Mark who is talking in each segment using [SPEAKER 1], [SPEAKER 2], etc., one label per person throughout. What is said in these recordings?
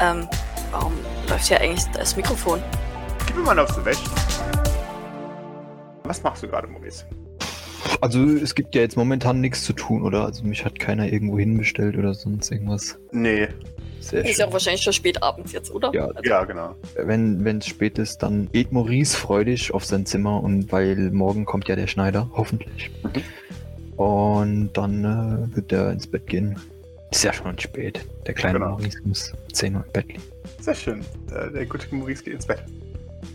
[SPEAKER 1] Ähm, warum läuft hier eigentlich das Mikrofon?
[SPEAKER 2] Gib mir mal auf so Wäsche. Was machst du gerade, Maurice?
[SPEAKER 3] Also es gibt ja jetzt momentan nichts zu tun, oder? Also mich hat keiner irgendwo hinbestellt oder sonst irgendwas.
[SPEAKER 2] Nee.
[SPEAKER 3] Sehr
[SPEAKER 1] Ist ja auch wahrscheinlich schon spät abends jetzt, oder?
[SPEAKER 3] Ja,
[SPEAKER 1] Also,
[SPEAKER 2] Ja, genau.
[SPEAKER 3] wenn es spät ist, dann geht Maurice freudig auf sein Zimmer und weil morgen kommt ja der Schneider, hoffentlich. Und dann äh, wird er ins Bett gehen. Ist ja schon spät. Der kleine
[SPEAKER 2] Genau.
[SPEAKER 3] Maurice muss 10 Uhr im Bett liegen.
[SPEAKER 2] Sehr schön. Der gute Maurice geht ins Bett.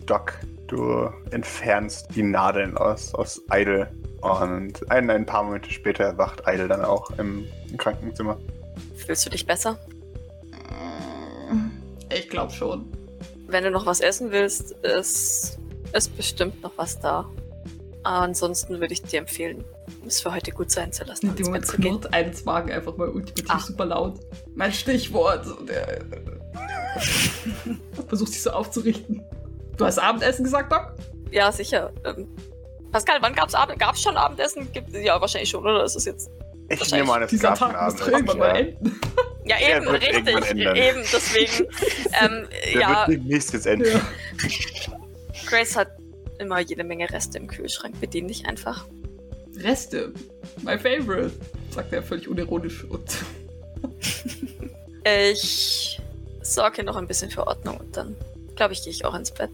[SPEAKER 2] Doc, du entfernst die Nadeln aus, aus Idle. Und ein, ein paar Momente später erwacht Idle dann auch im, im Krankenzimmer.
[SPEAKER 1] Fühlst du dich besser?
[SPEAKER 4] Ich glaube schon.
[SPEAKER 1] Wenn du noch was essen willst, ist, ist bestimmt noch was da. Ansonsten würde ich dir empfehlen, es für heute gut sein zu lassen, zu gehen.
[SPEAKER 4] knurrt eines Magen einfach mal ultimativ
[SPEAKER 1] Ah.
[SPEAKER 4] super laut. Mein Stichwort. Er versucht sich so aufzurichten. Du hast Abendessen gesagt, Doc?
[SPEAKER 1] Ja, sicher. Ähm, Pascal, wann gab's Abend? Gab's schon Abendessen? Gibt, ja, wahrscheinlich schon, oder? Ist es jetzt?
[SPEAKER 2] Ich nehme an, es
[SPEAKER 4] Dieser
[SPEAKER 2] gab
[SPEAKER 4] Tag
[SPEAKER 2] einen
[SPEAKER 4] muss irgendwann mal
[SPEAKER 2] Ja.
[SPEAKER 4] enden.
[SPEAKER 1] Ja,
[SPEAKER 2] Der
[SPEAKER 1] eben, richtig. Eben, deswegen. ähm,
[SPEAKER 2] Der
[SPEAKER 1] ja,
[SPEAKER 2] wird demnächst jetzt enden.
[SPEAKER 4] Ja.
[SPEAKER 1] Grace hat immer jede Menge Reste im Kühlschrank. Bedien dich einfach.
[SPEAKER 4] Reste. My favorite. Sagt er völlig unironisch. Und
[SPEAKER 1] Ich sorge noch ein bisschen für Ordnung und dann, glaube ich, gehe ich auch ins Bett.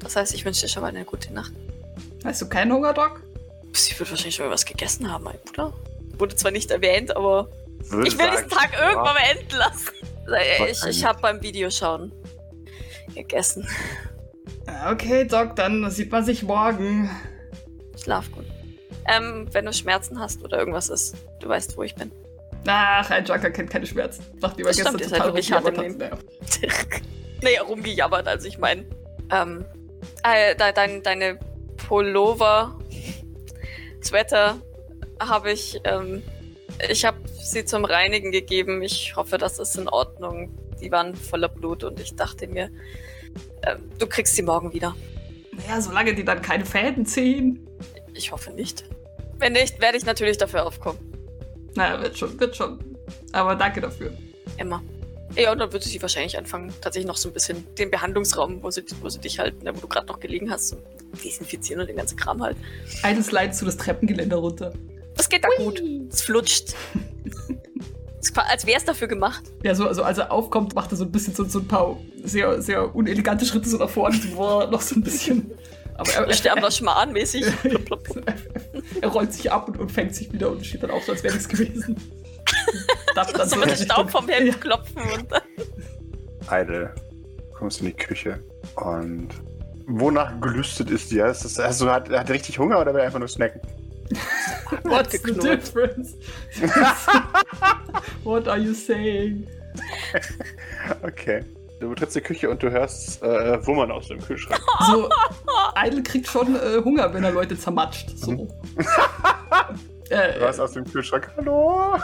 [SPEAKER 1] Das heißt, ich wünsche dir schon mal eine gute Nacht.
[SPEAKER 4] hast du keinen Hunger, Doc?
[SPEAKER 1] Sie wird wahrscheinlich schon mal was gegessen haben, mein Bruder. Wurde zwar nicht erwähnt, aber
[SPEAKER 2] Würde
[SPEAKER 1] ich will
[SPEAKER 2] sagen,
[SPEAKER 1] diesen Tag
[SPEAKER 2] ja.
[SPEAKER 1] irgendwann mal enden lassen. Ich, ich habe beim Videoschauen gegessen.
[SPEAKER 4] Okay, Doc, dann sieht man sich morgen.
[SPEAKER 1] Schlaf gut. Ähm, wenn du Schmerzen hast oder irgendwas ist, du weißt, wo ich bin.
[SPEAKER 4] Ach, ein Junker kennt keine Schmerzen. Nachdem er gestern total
[SPEAKER 1] im
[SPEAKER 4] rumgejammert hat. Naja.
[SPEAKER 1] nee, rumgejammert, also ich meine. Ähm, äh, de, dein, deine Pullover, Sweater habe ich, ähm, ich habe sie zum Reinigen gegeben. Ich hoffe, das ist in Ordnung. Die waren voller Blut und ich dachte mir, ähm, du kriegst sie morgen wieder.
[SPEAKER 4] Naja, solange die dann keine Fäden ziehen.
[SPEAKER 1] Ich hoffe nicht. Wenn nicht, werde ich natürlich dafür aufkommen.
[SPEAKER 4] Naja, wird schon, wird schon. Aber danke dafür.
[SPEAKER 1] Immer. Ja, und dann würde sie wahrscheinlich anfangen, tatsächlich noch so ein bisschen den Behandlungsraum, wo sie, wo sie dich halt, wo du gerade noch gelegen hast, so desinfizieren und den ganzen Kram halt.
[SPEAKER 4] Eines leidet zu das Treppengeländer runter.
[SPEAKER 1] Das geht da gut. Es flutscht. Als wäre es dafür gemacht.
[SPEAKER 4] Ja, so, also als er aufkommt, macht er so ein bisschen so, so ein paar sehr, sehr unelegante Schritte so nach vorne, so, boah, noch so ein bisschen. Aber er,
[SPEAKER 1] Wir sterben das schmarrnmäßig.
[SPEAKER 4] Er rollt sich ab und, und fängt sich wieder und steht dann auf, so als wäre nichts gewesen. Darf dann
[SPEAKER 1] so mit dem Staub vom Hemd
[SPEAKER 4] Ja.
[SPEAKER 1] klopfen und dann.
[SPEAKER 2] Du kommst in die Küche und wonach gelüstet ist dir? Ist das, also hat, hat er richtig Hunger oder will er einfach nur snacken?
[SPEAKER 4] What's the difference? What are you saying?
[SPEAKER 2] Okay. Du betrittst die Küche und du hörst äh, Wummern aus dem Kühlschrank.
[SPEAKER 4] So, Idle kriegt schon äh, Hunger, wenn er Leute zermatscht. So.
[SPEAKER 2] Mhm.
[SPEAKER 4] äh,
[SPEAKER 2] Du hörst aus dem Kühlschrank, hallo?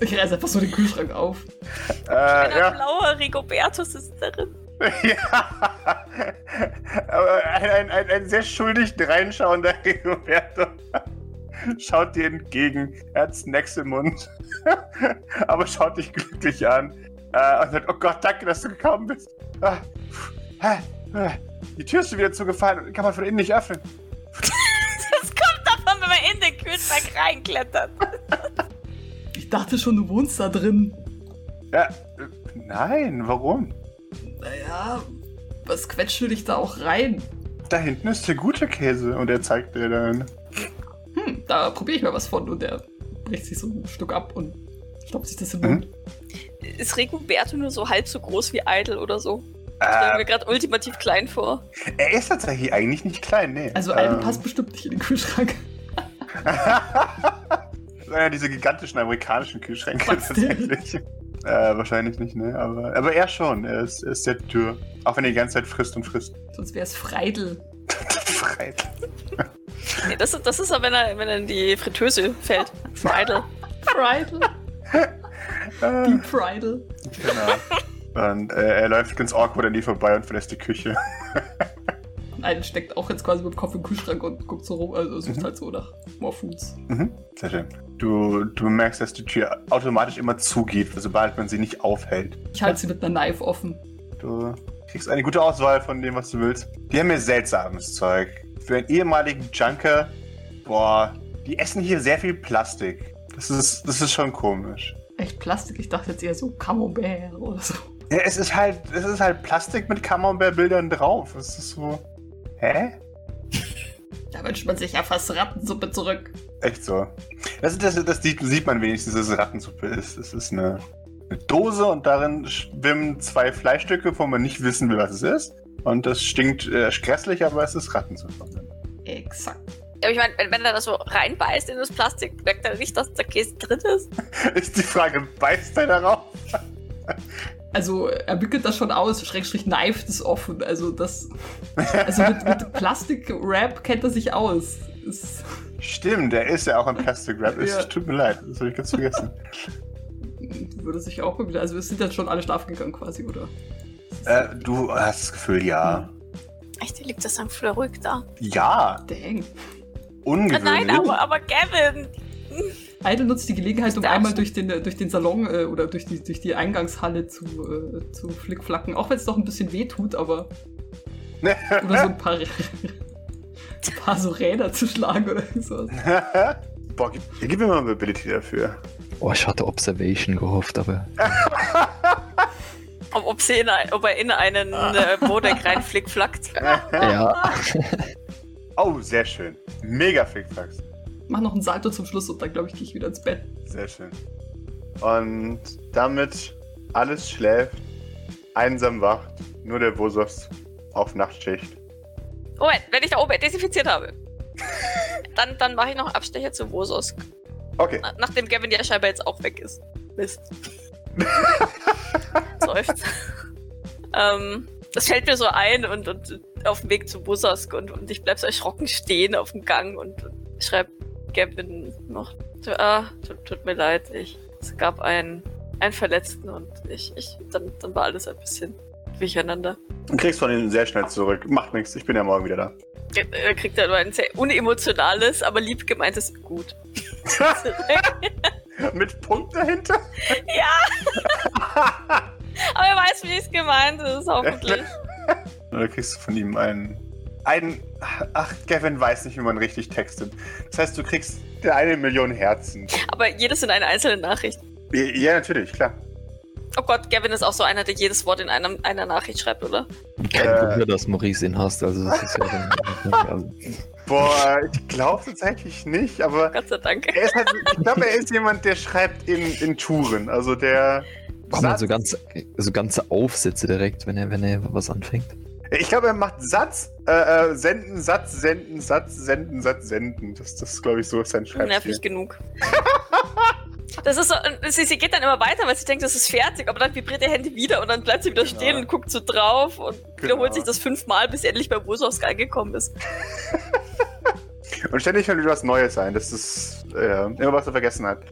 [SPEAKER 4] ich reiße einfach so den Kühlschrank auf.
[SPEAKER 2] Äh,
[SPEAKER 1] Ein
[SPEAKER 2] ja.
[SPEAKER 1] blauer Rigobertus ist darin.
[SPEAKER 2] ja. Aber ein, ein, ein, ein sehr schuldig reinschauender Roberto schaut dir entgegen. Er hat Snacks im Mund. Aber schaut dich glücklich an. Äh, und sagt, oh Gott, danke, dass du gekommen bist. Ah. Die Tür ist schon wieder zugefallen und kann man von innen nicht öffnen.
[SPEAKER 1] Das kommt davon, wenn man in den Kühlschrank reinklettert.
[SPEAKER 4] Ich dachte schon, du wohnst da drin.
[SPEAKER 2] Ja, äh, nein, warum?
[SPEAKER 4] Naja, was quetscht du dich da auch rein?
[SPEAKER 2] Da hinten ist der gute Käse und er zeigt dir dann.
[SPEAKER 4] Hm, da probiere ich mal was von. Und er bricht sich so ein Stück ab und stopft sich das im
[SPEAKER 2] Mhm.
[SPEAKER 4] Mund.
[SPEAKER 1] Ist Rigoberto nur so halb so groß wie Idle oder so? Stellen
[SPEAKER 2] Äh,
[SPEAKER 1] mir gerade ultimativ klein vor.
[SPEAKER 2] er ist tatsächlich eigentlich nicht klein, nee.
[SPEAKER 4] Also, Alben
[SPEAKER 2] Ähm,
[SPEAKER 4] passt bestimmt nicht in den Kühlschrank.
[SPEAKER 2] ja, diese gigantischen amerikanischen Kühlschränke
[SPEAKER 4] Was denn?
[SPEAKER 2] tatsächlich. Äh, wahrscheinlich nicht, ne? Aber, aber er schon. Er ist, er ist sehr dürr. Auch wenn er die ganze Zeit frisst und frisst.
[SPEAKER 4] Sonst wäre es Freidel.
[SPEAKER 2] Freit.
[SPEAKER 1] Nee, das, ist- das ist aber, wenn er, wenn er in die Fritteuse fällt. Idle.
[SPEAKER 4] Freidel.
[SPEAKER 2] Äh,
[SPEAKER 4] Deep Freidel.
[SPEAKER 2] genau. Und äh, er läuft ganz awkward an die vorbei und verlässt die Küche.
[SPEAKER 4] Einen steckt auch jetzt quasi mit dem Kopf im Kühlschrank und guckt so rum, also sucht
[SPEAKER 2] Mhm.
[SPEAKER 4] halt so nach More Foods.
[SPEAKER 2] Mhm, sehr schön. Du, du merkst, dass die Tür automatisch immer zugeht, sobald man sie nicht aufhält.
[SPEAKER 4] Ich halte sie mit einer Knife offen.
[SPEAKER 2] Du kriegst eine gute Auswahl von dem, was du willst. Die haben mir seltsames Zeug. Für einen ehemaligen Junker, boah, die essen hier sehr viel Plastik. Das ist, das ist schon komisch.
[SPEAKER 4] Echt Plastik, ich dachte jetzt eher so Camembert oder so.
[SPEAKER 2] Ja, es ist halt, es ist halt Plastik mit Camembert-Bildern drauf. Es ist so. Hä?
[SPEAKER 4] Da wünscht man sich ja fast Rattensuppe zurück.
[SPEAKER 2] Echt so. Das, das, das sieht, sieht man wenigstens, dass es Rattensuppe ist. Es ist eine, eine Dose und darin schwimmen zwei Fleischstücke, wo man nicht wissen will, was es ist. Und das stinkt äh, grässlich, aber es ist Rattensuppe.
[SPEAKER 4] Exakt.
[SPEAKER 1] Aber ich meine, wenn, wenn er da so reinbeißt in das Plastik, merkt er nicht, dass der Käse drin ist.
[SPEAKER 2] Ist die Frage, beißt er darauf?
[SPEAKER 4] Also er wickelt das schon aus, Schrägstrich kneift es offen. Also das. Also mit, mit Plastik-Wrap kennt er sich aus. Ist,
[SPEAKER 2] Stimmt, der ist ja auch ein Plastic Wrap. Es
[SPEAKER 4] Ja.
[SPEAKER 2] tut mir leid, das habe ich ganz vergessen.
[SPEAKER 4] würde sich auch mal wieder. Also es sind jetzt schon alle schlafen gegangen quasi, oder?
[SPEAKER 2] äh, du hast das Gefühl, ja.
[SPEAKER 1] Echt, liegt das dann voll ruhig da.
[SPEAKER 2] Ja,
[SPEAKER 4] Dang.
[SPEAKER 2] ungewöhnlich.
[SPEAKER 1] Nein, aber, aber Gavin!
[SPEAKER 4] Idle nutzt die Gelegenheit, um einmal
[SPEAKER 1] du?
[SPEAKER 4] durch den, durch den Salon äh, oder durch die, durch die Eingangshalle zu, äh, zu flickflacken. Auch wenn es doch ein bisschen weh tut, aber. Oder so ein paar, ein paar so Räder zu schlagen oder so.
[SPEAKER 2] Boah, gib, gib mir mal eine Ability dafür.
[SPEAKER 3] Oh, ich hatte Observation gehofft, aber
[SPEAKER 1] Ob, ob, sie in ein, ob er in einen äh, Bodek reinflickflackt.
[SPEAKER 3] ja.
[SPEAKER 2] Oh, sehr schön. Mega Flickflacks.
[SPEAKER 4] Mach noch einen Salto zum Schluss und dann, glaube ich, gehe ich wieder ins Bett.
[SPEAKER 2] Sehr schön. Und damit alles schläft, einsam wacht, nur der Bosos auf Nachtschicht.
[SPEAKER 1] Moment, wenn ich da oben desinfiziert habe, dann, dann mache ich noch einen Abstecher zu Vosos.
[SPEAKER 2] Okay.
[SPEAKER 1] Na, nachdem Gavin ja scheinbar jetzt auch weg ist. Mist. Seufzt. ähm, das fällt mir so ein und, und auf dem Weg zu Vosos und, und ich bleib so erschrocken stehen auf dem Gang und, und schreib Gavin noch. Ah, tut, tut mir leid, ich, es gab einen, einen Verletzten und ich, ich, dann, dann war alles ein bisschen durcheinander.
[SPEAKER 2] Du kriegst von ihm sehr schnell zurück. Macht nichts, ich bin ja morgen wieder da.
[SPEAKER 1] Er kriegt nur ein sehr unemotionales, aber lieb gemeintes Gut.
[SPEAKER 2] Mit Punkt dahinter?
[SPEAKER 1] aber er weiß, wie es gemeint ist, hoffentlich.
[SPEAKER 2] Oder kriegst du von ihm einen. Ein. Ach, Gavin weiß nicht, wie man richtig textet. Das heißt, du kriegst eine Million Herzen.
[SPEAKER 1] Aber jedes in eine einzelne Nachricht.
[SPEAKER 2] Ja, natürlich, klar.
[SPEAKER 1] Oh Gott, Gavin ist auch so einer, der jedes Wort in einem, einer Nachricht schreibt, oder?
[SPEAKER 3] Kein
[SPEAKER 2] Äh.
[SPEAKER 3] Wunder, dass Maurice ihn hasst. Also, das ist ja dann. Also,
[SPEAKER 2] Boah, ich glaube tatsächlich nicht, aber
[SPEAKER 1] Gott sei Dank.
[SPEAKER 2] er ist halt, ich glaube, er ist jemand, der schreibt in, in Touren. Also der.
[SPEAKER 3] kommen halt so, ganz, so ganze Aufsätze direkt, wenn er, wenn er was anfängt.
[SPEAKER 2] Ich glaube, er macht Satz, äh, äh, senden, Satz, senden, Satz, senden, Satz, senden. Das, das glaube ich, so ist sein Schreibstil.
[SPEAKER 1] Nervig genug. Das ist so, sie, sie geht dann immer weiter, weil sie denkt, das ist fertig, aber dann vibriert ihr Handy wieder und dann bleibt sie wieder
[SPEAKER 2] Genau.
[SPEAKER 1] stehen und guckt so drauf und wiederholt
[SPEAKER 2] Genau.
[SPEAKER 1] sich das fünfmal, bis sie endlich bei Wurzelhaus angekommen ist.
[SPEAKER 2] Und ständig fällt wieder was Neues ein. Das ist äh, immer was er vergessen hat.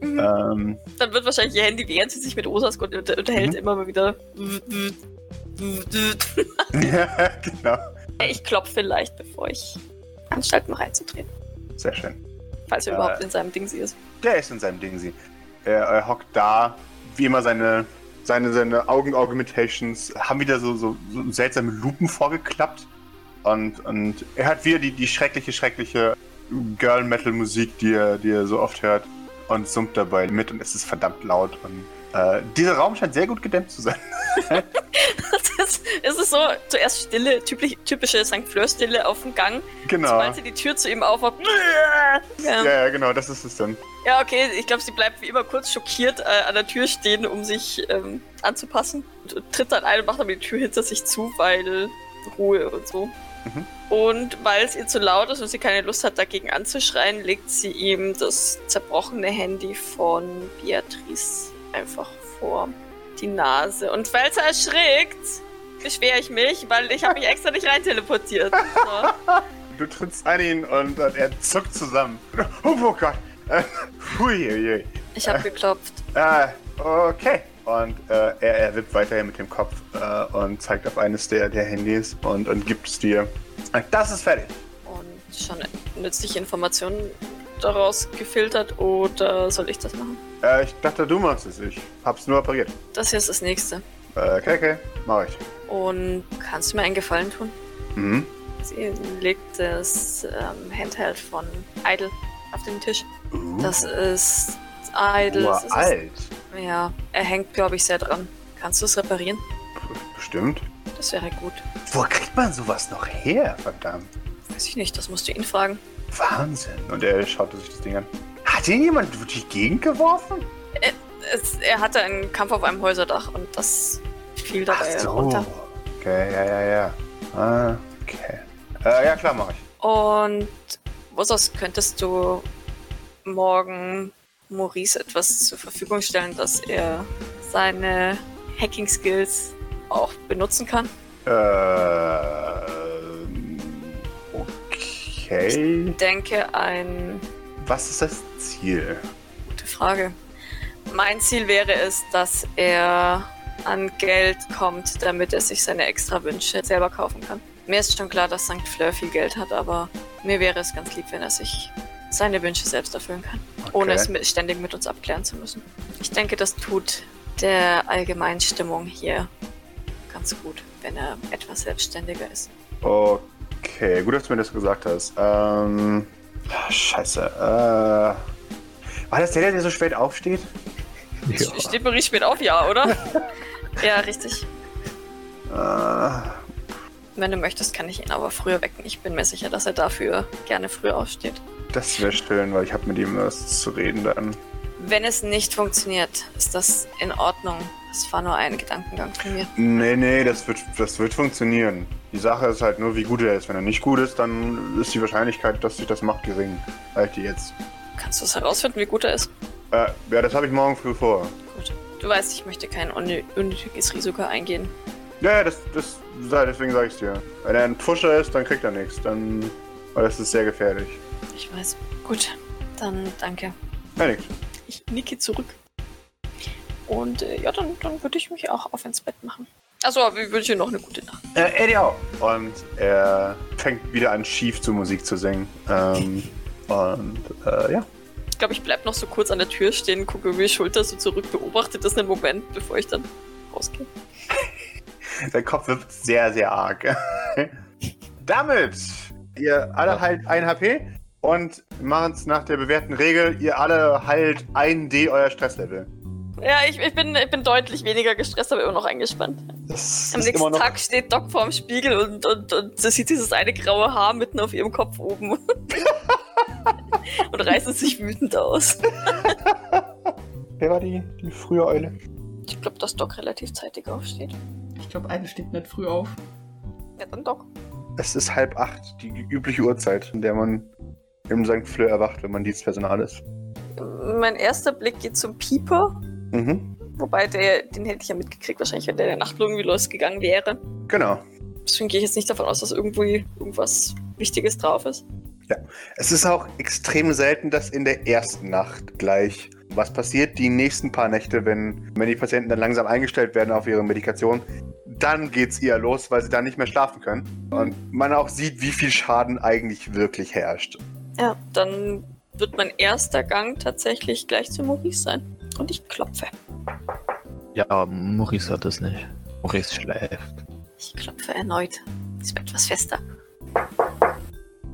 [SPEAKER 1] Mhm.
[SPEAKER 2] Ähm,
[SPEAKER 1] Dann wird wahrscheinlich ihr Handy, während sie sich mit unter unterhält,
[SPEAKER 2] Mhm.
[SPEAKER 1] immer mal wieder.
[SPEAKER 2] genau.
[SPEAKER 1] Ich klopfe vielleicht, bevor ich anstalte, noch reinzutreten.
[SPEAKER 2] Sehr schön.
[SPEAKER 1] Falls er
[SPEAKER 2] Äh.
[SPEAKER 1] überhaupt in seinem Ding sie ist.
[SPEAKER 2] Der ist in seinem Ding, sie. Er, er hockt da, wie immer seine, seine, seine Augen-Augmentations haben wieder so, so, so seltsame Lupen vorgeklappt. Und, und er hat wieder die, die schreckliche, schreckliche Girl-Metal-Musik, die er, die er so oft hört. Und summt dabei mit und es ist verdammt laut. Und äh, dieser Raum scheint sehr gut gedämmt zu sein.
[SPEAKER 1] Ist, es ist so, zuerst Stille, typisch, typische St. Fleur-Stille auf dem Gang.
[SPEAKER 2] Genau.
[SPEAKER 1] Sobald sie die Tür zu ihm aufmacht. Ja,
[SPEAKER 2] Ja, genau, das ist es dann.
[SPEAKER 1] ja okay, ich glaube, sie bleibt wie immer kurz schockiert äh, an der Tür stehen, um sich ähm, anzupassen. Und tritt dann ein und macht aber die Tür hinter sich zu, weil Ruhe und so.
[SPEAKER 2] Mhm.
[SPEAKER 1] Und weil es ihr zu laut ist und sie keine Lust hat, dagegen anzuschreien, legt sie ihm das zerbrochene Handy von Beatrice einfach vor die Nase. Und falls er erschrickt, beschwere ich mich, weil ich habe mich extra nicht rein teleportiert. So.
[SPEAKER 2] Du trittst an ihn und, und er zuckt zusammen. Oh, oh Gott. Äh, Huiuiui.
[SPEAKER 1] Ich habe geklopft.
[SPEAKER 2] Äh, okay. Und äh, er, er wippt weiterhin mit dem Kopf äh, und zeigt auf eines der, der Handys und, und gibt es dir. Das ist fertig.
[SPEAKER 1] Und schon nützliche Informationen daraus gefiltert oder soll ich das machen?
[SPEAKER 2] Äh, ich dachte, du machst es. Ich hab's nur operiert.
[SPEAKER 1] Das hier ist das nächste.
[SPEAKER 2] Äh, okay, okay. Mach ich.
[SPEAKER 1] Und kannst du mir einen Gefallen tun?
[SPEAKER 2] Mhm.
[SPEAKER 1] Sie legt das ähm, Handheld von Idle auf den Tisch.
[SPEAKER 2] Uh,
[SPEAKER 1] Das ist Idle. das ist,
[SPEAKER 2] alt.
[SPEAKER 1] Ja, er hängt, glaube ich, sehr dran. Kannst du es reparieren?
[SPEAKER 2] Bestimmt.
[SPEAKER 1] Das wäre gut.
[SPEAKER 2] Wo kriegt man sowas noch her, verdammt?
[SPEAKER 1] Weiß ich nicht, das musst du ihn fragen.
[SPEAKER 2] Wahnsinn. Und er schaute sich das Ding an. Hat ihn jemand durch die Gegend geworfen?
[SPEAKER 1] Es, er hatte einen Kampf auf einem Häuserdach und das fiel
[SPEAKER 2] Ach
[SPEAKER 1] dabei
[SPEAKER 2] so.
[SPEAKER 1] runter.
[SPEAKER 2] Okay, ja, ja, ja. Ah, Okay. Äh, ja, klar, mach ich.
[SPEAKER 1] Und Wosos, könntest du morgen Maurice etwas zur Verfügung stellen, dass er seine Hacking-Skills auch benutzen kann?
[SPEAKER 2] Ähm, okay.
[SPEAKER 1] Ich denke, ein
[SPEAKER 2] Was ist das Ziel?
[SPEAKER 1] Gute Frage. Mein Ziel wäre es, dass er an Geld kommt, damit er sich seine extra Wünsche selber kaufen kann. Mir ist schon klar, dass St. Fleur viel Geld hat, aber mir wäre es ganz lieb, wenn er sich seine Wünsche selbst erfüllen kann, ohne
[SPEAKER 2] Okay.
[SPEAKER 1] es mit, ständig mit uns abklären zu müssen. Ich denke, das tut der allgemeinen Stimmung hier ganz gut, wenn er etwas selbstständiger ist.
[SPEAKER 2] Okay, gut, dass du mir das gesagt hast. Ähm. Scheiße. Äh. War das der, der so spät aufsteht?
[SPEAKER 3] Ja.
[SPEAKER 1] Steht Maurice spät auf, ja, oder? ja, richtig.
[SPEAKER 2] Äh,
[SPEAKER 1] Wenn du möchtest, kann ich ihn aber früher wecken. Ich bin mir sicher, dass er dafür gerne früh aufsteht.
[SPEAKER 2] das wäre schön, weil ich habe mit ihm was zu reden dann.
[SPEAKER 1] Wenn es nicht funktioniert, ist das in Ordnung. Das war nur ein Gedankengang von mir.
[SPEAKER 2] Nee, nee, das wird, das wird funktionieren. Die Sache ist halt nur, wie gut er ist. Wenn er nicht gut ist, dann ist die Wahrscheinlichkeit, dass sich das macht, gering. Halt die jetzt.
[SPEAKER 1] Kannst du es herausfinden, wie gut er ist?
[SPEAKER 2] Äh, ja, das habe ich morgen früh vor.
[SPEAKER 1] Gut. Du weißt, ich möchte kein unnö- unnötiges Risiko eingehen.
[SPEAKER 2] Ja, ja, das, das, deswegen sage ich dir. Wenn er ein Pusher ist, dann kriegt er nichts. Dann, weil das ist sehr gefährlich.
[SPEAKER 1] Ich weiß. Gut, dann danke.
[SPEAKER 2] Ja, nix.
[SPEAKER 1] Ich nicke zurück. Und äh, ja, dann, dann würde ich mich auch auf ins Bett machen. Achso, aber ich wünsche dir noch eine gute Nacht.
[SPEAKER 2] Äh, Eddie auch. Und er fängt wieder an, schief zu Musik zu singen. Ähm, und, äh, ja.
[SPEAKER 1] Ich glaube, ich bleib noch so kurz an der Tür stehen, gucke über die Schulter so zurück, beobachte das einen Moment, bevor ich dann rausgehe.
[SPEAKER 2] Sein Kopf wird sehr, sehr arg. Damit, ihr alle heilt 1 HP und machen es nach der bewährten Regel, ihr alle heilt 1D euer Stresslevel.
[SPEAKER 1] Ja, ich, ich, bin, ich bin deutlich weniger gestresst, aber immer noch eingespannt.
[SPEAKER 2] Das
[SPEAKER 1] Am nächsten. Tag steht Doc vorm Spiegel und, und, und sie sieht dieses eine graue Haar mitten auf ihrem Kopf oben. und reißt es sich wütend aus.
[SPEAKER 2] Wer war die, die frühe Eule?
[SPEAKER 1] Ich glaube, dass Doc relativ zeitig aufsteht.
[SPEAKER 4] Ich glaube, eine steht nicht früh auf.
[SPEAKER 1] Ja, dann Doc.
[SPEAKER 2] Es ist halb acht, die übliche Uhrzeit, in der man im St. Fleur erwacht, wenn man Dienstpersonal ist.
[SPEAKER 1] Mein erster Blick geht zum Pieper.
[SPEAKER 2] Mhm.
[SPEAKER 1] Wobei, der, den hätte ich ja mitgekriegt, wahrscheinlich, wenn der in der Nacht irgendwie losgegangen wäre.
[SPEAKER 2] Genau.
[SPEAKER 1] Deswegen gehe ich jetzt nicht davon aus, dass irgendwie irgendwas Wichtiges drauf ist.
[SPEAKER 2] Es ist auch extrem selten, dass in der ersten Nacht gleich was passiert. Die nächsten paar Nächte, wenn, wenn die Patienten dann langsam eingestellt werden auf ihre Medikation, dann geht's eher los, weil sie dann nicht mehr schlafen können. Und man auch sieht, wie viel Schaden eigentlich wirklich herrscht.
[SPEAKER 1] Ja, dann wird mein erster Gang tatsächlich gleich zu Maurice sein. Und ich klopfe.
[SPEAKER 3] Ja, Maurice hat es nicht. Maurice schläft.
[SPEAKER 1] Ich klopfe erneut. Es wird etwas fester.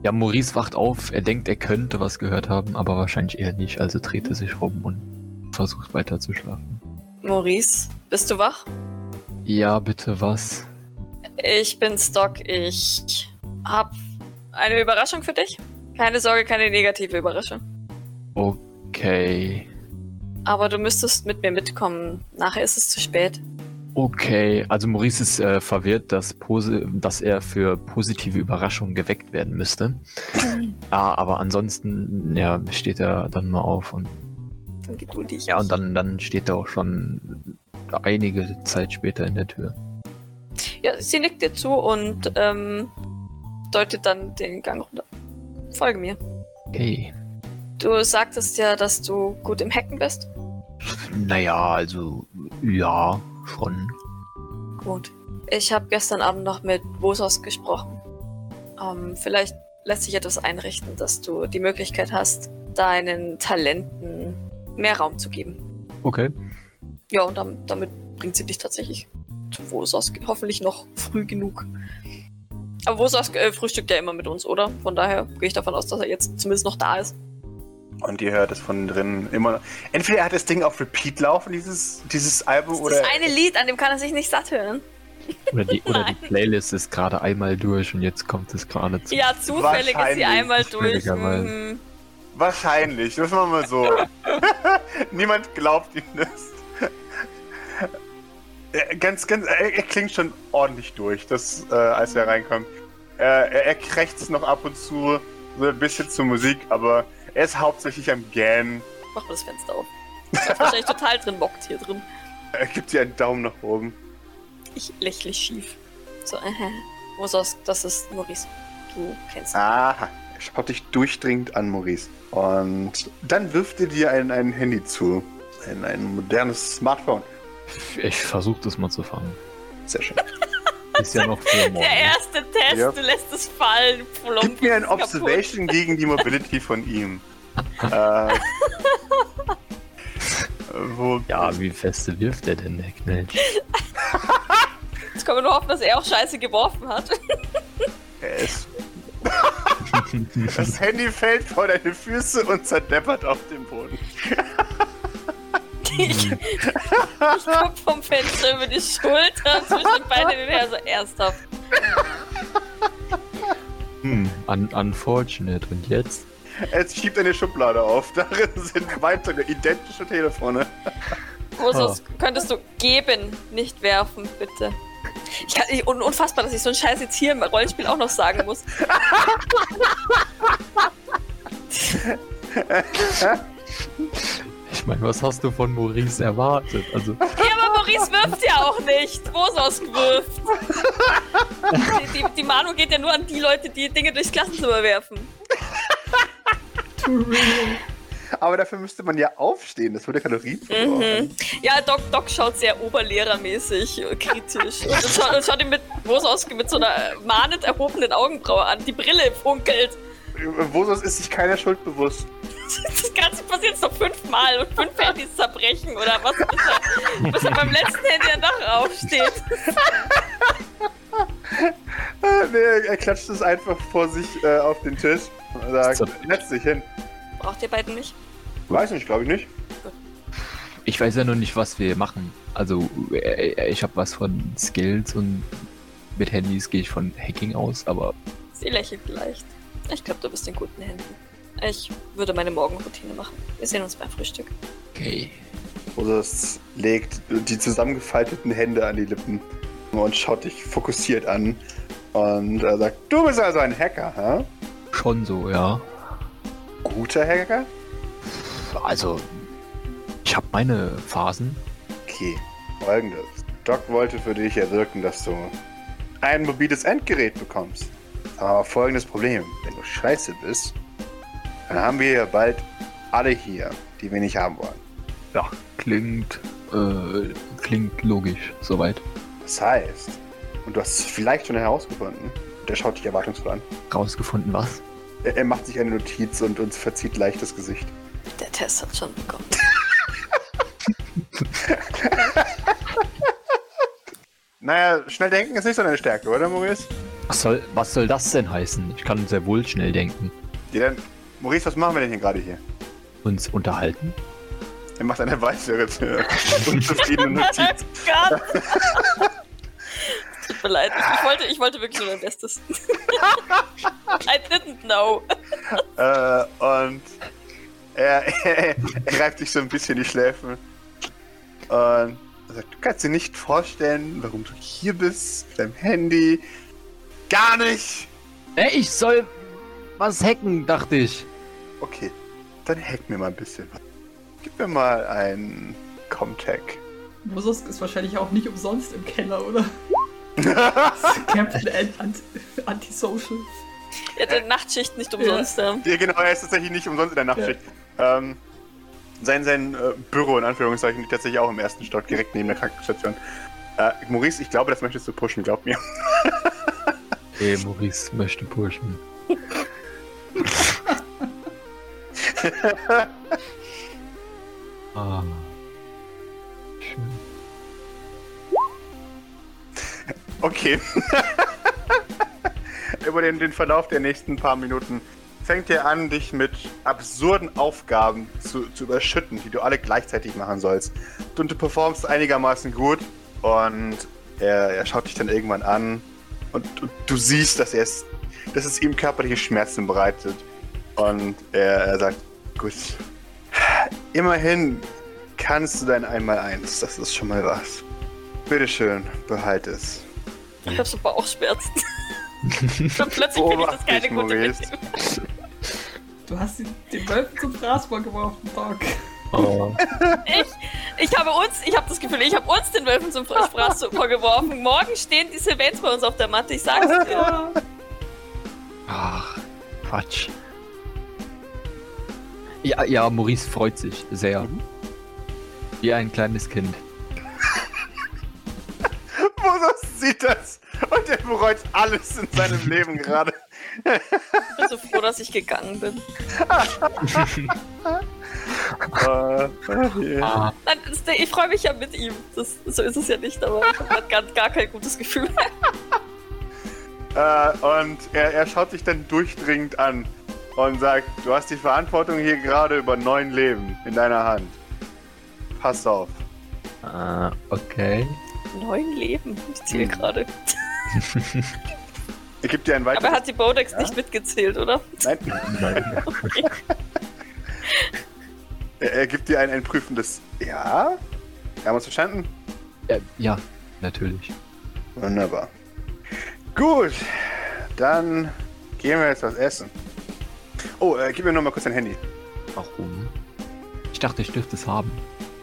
[SPEAKER 3] Ja, Maurice wacht auf. Er denkt, er könnte was gehört haben, aber wahrscheinlich eher nicht. Also dreht er sich rum und versucht weiter zu schlafen.
[SPEAKER 1] Maurice, bist du wach?
[SPEAKER 3] Ja, bitte was?
[SPEAKER 1] Ich bin Stock. Ich hab eine Überraschung für dich. Keine Sorge, keine negative Überraschung.
[SPEAKER 3] Okay.
[SPEAKER 1] Aber du müsstest mit mir mitkommen. Nachher ist es zu spät.
[SPEAKER 3] Okay, also Maurice ist äh, verwirrt, dass, dass er für positive Überraschungen geweckt werden müsste. ah, aber ansonsten, ja, steht er dann mal auf und
[SPEAKER 1] Dann geduldig.
[SPEAKER 3] ja, und dann, dann steht er auch schon einige Zeit später in der Tür.
[SPEAKER 1] Ja, sie nickt dir zu und ähm, deutet dann den Gang runter. Folge mir.
[SPEAKER 3] Okay.
[SPEAKER 1] Du sagtest ja, dass du gut im Hacken bist.
[SPEAKER 3] Naja, also, ja, schon.
[SPEAKER 1] Gut. Ich habe gestern Abend noch mit Wosos gesprochen. Ähm, vielleicht lässt sich etwas einrichten, dass du die Möglichkeit hast, deinen Talenten mehr Raum zu geben.
[SPEAKER 3] Okay.
[SPEAKER 1] Ja, und dann, damit bringt sie dich tatsächlich zu Vosos. Hoffentlich noch früh genug. Aber Vosos äh, frühstückt ja immer mit uns, oder? Von daher gehe ich davon aus, dass er jetzt zumindest noch da ist.
[SPEAKER 2] Und ihr hört es von drinnen immer. Entweder er hat das Ding auf Repeat laufen, dieses, dieses Album,
[SPEAKER 1] Das ist
[SPEAKER 2] oder.
[SPEAKER 1] das eine Lied, an dem kann er sich nicht satt hören.
[SPEAKER 3] Oder die, oder die. Playlist ist gerade einmal durch und jetzt kommt es gerade zu.
[SPEAKER 1] Ja, zufällig ist sie einmal durch. Mhm.
[SPEAKER 2] Wahrscheinlich, das machen wir mal so. Niemand glaubt ihm das. Er- Ganz, ganz, er, er klingt schon ordentlich durch, das, äh, als er reinkommt. Äh, er, er krächzt noch ab und zu, so ein bisschen zur Musik, aber er ist hauptsächlich am Gähnen.
[SPEAKER 1] Mach mal das Fenster auf. Ich hab wahrscheinlich total drin bockt hier drin.
[SPEAKER 2] Er gibt dir einen Daumen nach oben.
[SPEAKER 1] Ich lächle schief. So, äh, Vosos, das ist Maurice. Du kennst ihn.
[SPEAKER 2] Aha, er schaut dich durchdringend an, Maurice. Und dann wirft er dir ein, ein Handy zu. Ein, ein modernes Smartphone.
[SPEAKER 3] Ich versuche das mal zu fangen.
[SPEAKER 2] Sehr schön.
[SPEAKER 3] Ist ja noch für morgen.
[SPEAKER 1] Der erste Test,
[SPEAKER 2] Ja.
[SPEAKER 1] du lässt es fallen. Plump,
[SPEAKER 2] Gib mir ein
[SPEAKER 1] ist kaputt.
[SPEAKER 2] Observation gegen die Mobility von ihm. äh, wo,
[SPEAKER 3] Ja, wie feste wirft der denn, der Knell?
[SPEAKER 1] Jetzt können wir nur hoffen, dass er auch Scheiße geworfen hat.
[SPEAKER 2] er ist. Das Handy fällt vor deine Füße und zerdeppert auf dem Boden.
[SPEAKER 1] Ich ich guck vom Fenster über die Schulter zwischen den Beinen hin und her, so ernsthaft.
[SPEAKER 3] Hm, un unfortunate. Und jetzt?
[SPEAKER 2] Er schiebt eine Schublade auf. Darin sind weitere identische Telefone.
[SPEAKER 1] Vosos, könntest du geben, nicht werfen, bitte. Ich kann, ich, un, unfassbar, dass ich so einen Scheiß jetzt hier im Rollenspiel auch noch sagen muss.
[SPEAKER 3] Ich meine, was hast du von Maurice erwartet? Also,
[SPEAKER 1] Ja, aber Maurice wirft ja auch nicht. Vosos wirft. Die, die, die Manu geht ja nur an die Leute, die Dinge durchs Klassenzimmer werfen.
[SPEAKER 2] Aber dafür müsste man ja aufstehen. Das würde Kalorien verbrauchen.
[SPEAKER 1] Mhm. Ja, Doc, Doc schaut sehr oberlehrermäßig kritisch. Und schaut, und schaut ihn mit, Vosos mit so einer mahnend erhobenen Augenbraue an. Die Brille funkelt.
[SPEAKER 2] Vosos ist sich keiner Schuld bewusst.
[SPEAKER 1] Das Ganze passiert jetzt noch fünfmal und fünf Handys zerbrechen oder was ist er, bis er beim letzten Handy dann doch aufsteht.
[SPEAKER 2] Äh, nee, er- klatscht es einfach vor sich äh, auf den Tisch und sagt,
[SPEAKER 3] So.
[SPEAKER 2] setz dich hin.
[SPEAKER 1] Braucht ihr beiden mich?
[SPEAKER 2] Weiß nicht, glaube ich nicht.
[SPEAKER 3] ich weiß ja noch nicht, was wir machen. Also, äh, ich habe was von Skills und mit Handys gehe ich von Hacking aus, aber
[SPEAKER 1] Sie lächelt leicht. Ich glaube, du bist in guten Händen. Ich würde meine Morgenroutine machen. Wir sehen uns beim Frühstück.
[SPEAKER 3] okay.
[SPEAKER 2] Vosos legt die zusammengefalteten Hände an die Lippen und schaut dich fokussiert an. Und er sagt, du bist also ein Hacker, hä?
[SPEAKER 3] Schon so, ja.
[SPEAKER 2] Guter Hacker?
[SPEAKER 3] Also, ich habe meine Phasen.
[SPEAKER 2] Okay, folgendes. Doc wollte für dich erwirken, dass du ein mobiles Endgerät bekommst. Aber folgendes Problem. Wenn du scheiße bist, dann haben wir ja bald alle hier, die wir nicht haben wollen.
[SPEAKER 3] Ja, klingt, äh, klingt logisch, soweit.
[SPEAKER 2] Das heißt, und du hast es vielleicht schon herausgefunden, der schaut dich erwartungsvoll an.
[SPEAKER 3] Rausgefunden was?
[SPEAKER 2] Er, er macht sich eine Notiz und uns verzieht leicht das Gesicht.
[SPEAKER 1] Der Test hat schon begonnen.
[SPEAKER 2] Naja, schnell denken ist nicht so deine Stärke, oder, Maurice?
[SPEAKER 3] Was soll, was soll das denn heißen? Ich kann sehr wohl schnell denken.
[SPEAKER 2] Ja, dann, Maurice, was machen wir denn hier gerade hier?
[SPEAKER 3] Uns unterhalten?
[SPEAKER 2] Er macht eine weitere unzufriedene Notiz.
[SPEAKER 1] Gott! Tut mir leid. Ich, ich, wollte, ich wollte wirklich nur mein Bestes. I didn't know.
[SPEAKER 2] Äh, und er, er, er reibt sich so ein bisschen die Schläfen. Und er sagt, du kannst dir nicht vorstellen, warum du hier bist, mit deinem Handy. Gar nicht!
[SPEAKER 3] Ey, ich soll was hacken, dachte ich.
[SPEAKER 2] Okay, dann hack mir mal ein bisschen was. Gib mir mal ein Comtech.
[SPEAKER 4] Vosos ist wahrscheinlich auch nicht umsonst im Keller, oder? Captain Ant- Ant- Antisocial.
[SPEAKER 1] Er hat eine Nachtschicht nicht umsonst. Ja.
[SPEAKER 2] Ja, genau, er ist tatsächlich nicht umsonst in der Nachtschicht. Ähm, sein sein äh, Büro, in Anführungszeichen, liegt tatsächlich auch im ersten Stock, direkt neben der Krankenstation. Äh, Maurice, ich glaube, das möchtest du pushen, glaub mir.
[SPEAKER 3] Hey, Maurice möchte Burschen. ah. Schön.
[SPEAKER 2] Okay. Über den, den Verlauf der nächsten paar Minuten fängt er an, dich mit absurden Aufgaben zu, zu überschütten, die du alle gleichzeitig machen sollst. Und du performst einigermaßen gut und er, er schaut dich dann irgendwann an und, und du siehst, dass, er es, dass es ihm körperliche Schmerzen bereitet. Und er, er sagt, gut, immerhin kannst du dein Einmaleins, das ist schon mal was. Bitteschön, behalte es.
[SPEAKER 1] Ich hab so Bauchschmerzen. Und plötzlich finde ich das keine gute Idee.
[SPEAKER 4] Du hast den, den Wölfen zum Fraß vorgeworfen, Doc.
[SPEAKER 3] Oh.
[SPEAKER 1] Ich, ich habe uns, ich habe das Gefühl, ich habe uns den Wölfen zum Fraß vorgeworfen. Morgen stehen die Sylvains bei uns auf der Matte, ich sag's dir.
[SPEAKER 3] Ach, Quatsch. Ja, ja, Maurice freut sich sehr.
[SPEAKER 2] Mhm.
[SPEAKER 3] Wie ein kleines Kind.
[SPEAKER 2] Mosos sieht das und er bereut alles in seinem Leben gerade.
[SPEAKER 1] Ich bin so froh, dass ich gegangen bin.
[SPEAKER 2] Äh, okay.
[SPEAKER 3] Ah,
[SPEAKER 1] Nein, das, ich freue mich ja mit ihm. Das, so ist es ja nicht, aber ich habe gar, gar kein gutes Gefühl.
[SPEAKER 2] Äh, und er, er schaut sich dann durchdringend an und sagt, du hast die Verantwortung hier gerade über neun Leben in deiner Hand. Pass auf.
[SPEAKER 3] ah, okay.
[SPEAKER 1] Neun Leben. Ich zähle
[SPEAKER 2] Hm.
[SPEAKER 1] gerade.
[SPEAKER 2] Er gibt dir ein
[SPEAKER 1] Aber
[SPEAKER 2] weiteres...
[SPEAKER 1] er hat die Bodex
[SPEAKER 2] Ja?
[SPEAKER 1] nicht mitgezählt, oder?
[SPEAKER 2] Nein,
[SPEAKER 3] Nein.
[SPEAKER 2] Er, er gibt dir ein, ein prüfendes Ja. Haben wir uns verstanden?
[SPEAKER 3] ja, ja, natürlich.
[SPEAKER 2] Wunderbar. Gut, dann gehen wir jetzt was essen. Oh, äh, gib mir noch mal kurz dein Handy.
[SPEAKER 3] Warum? Ich dachte, ich dürfte es haben.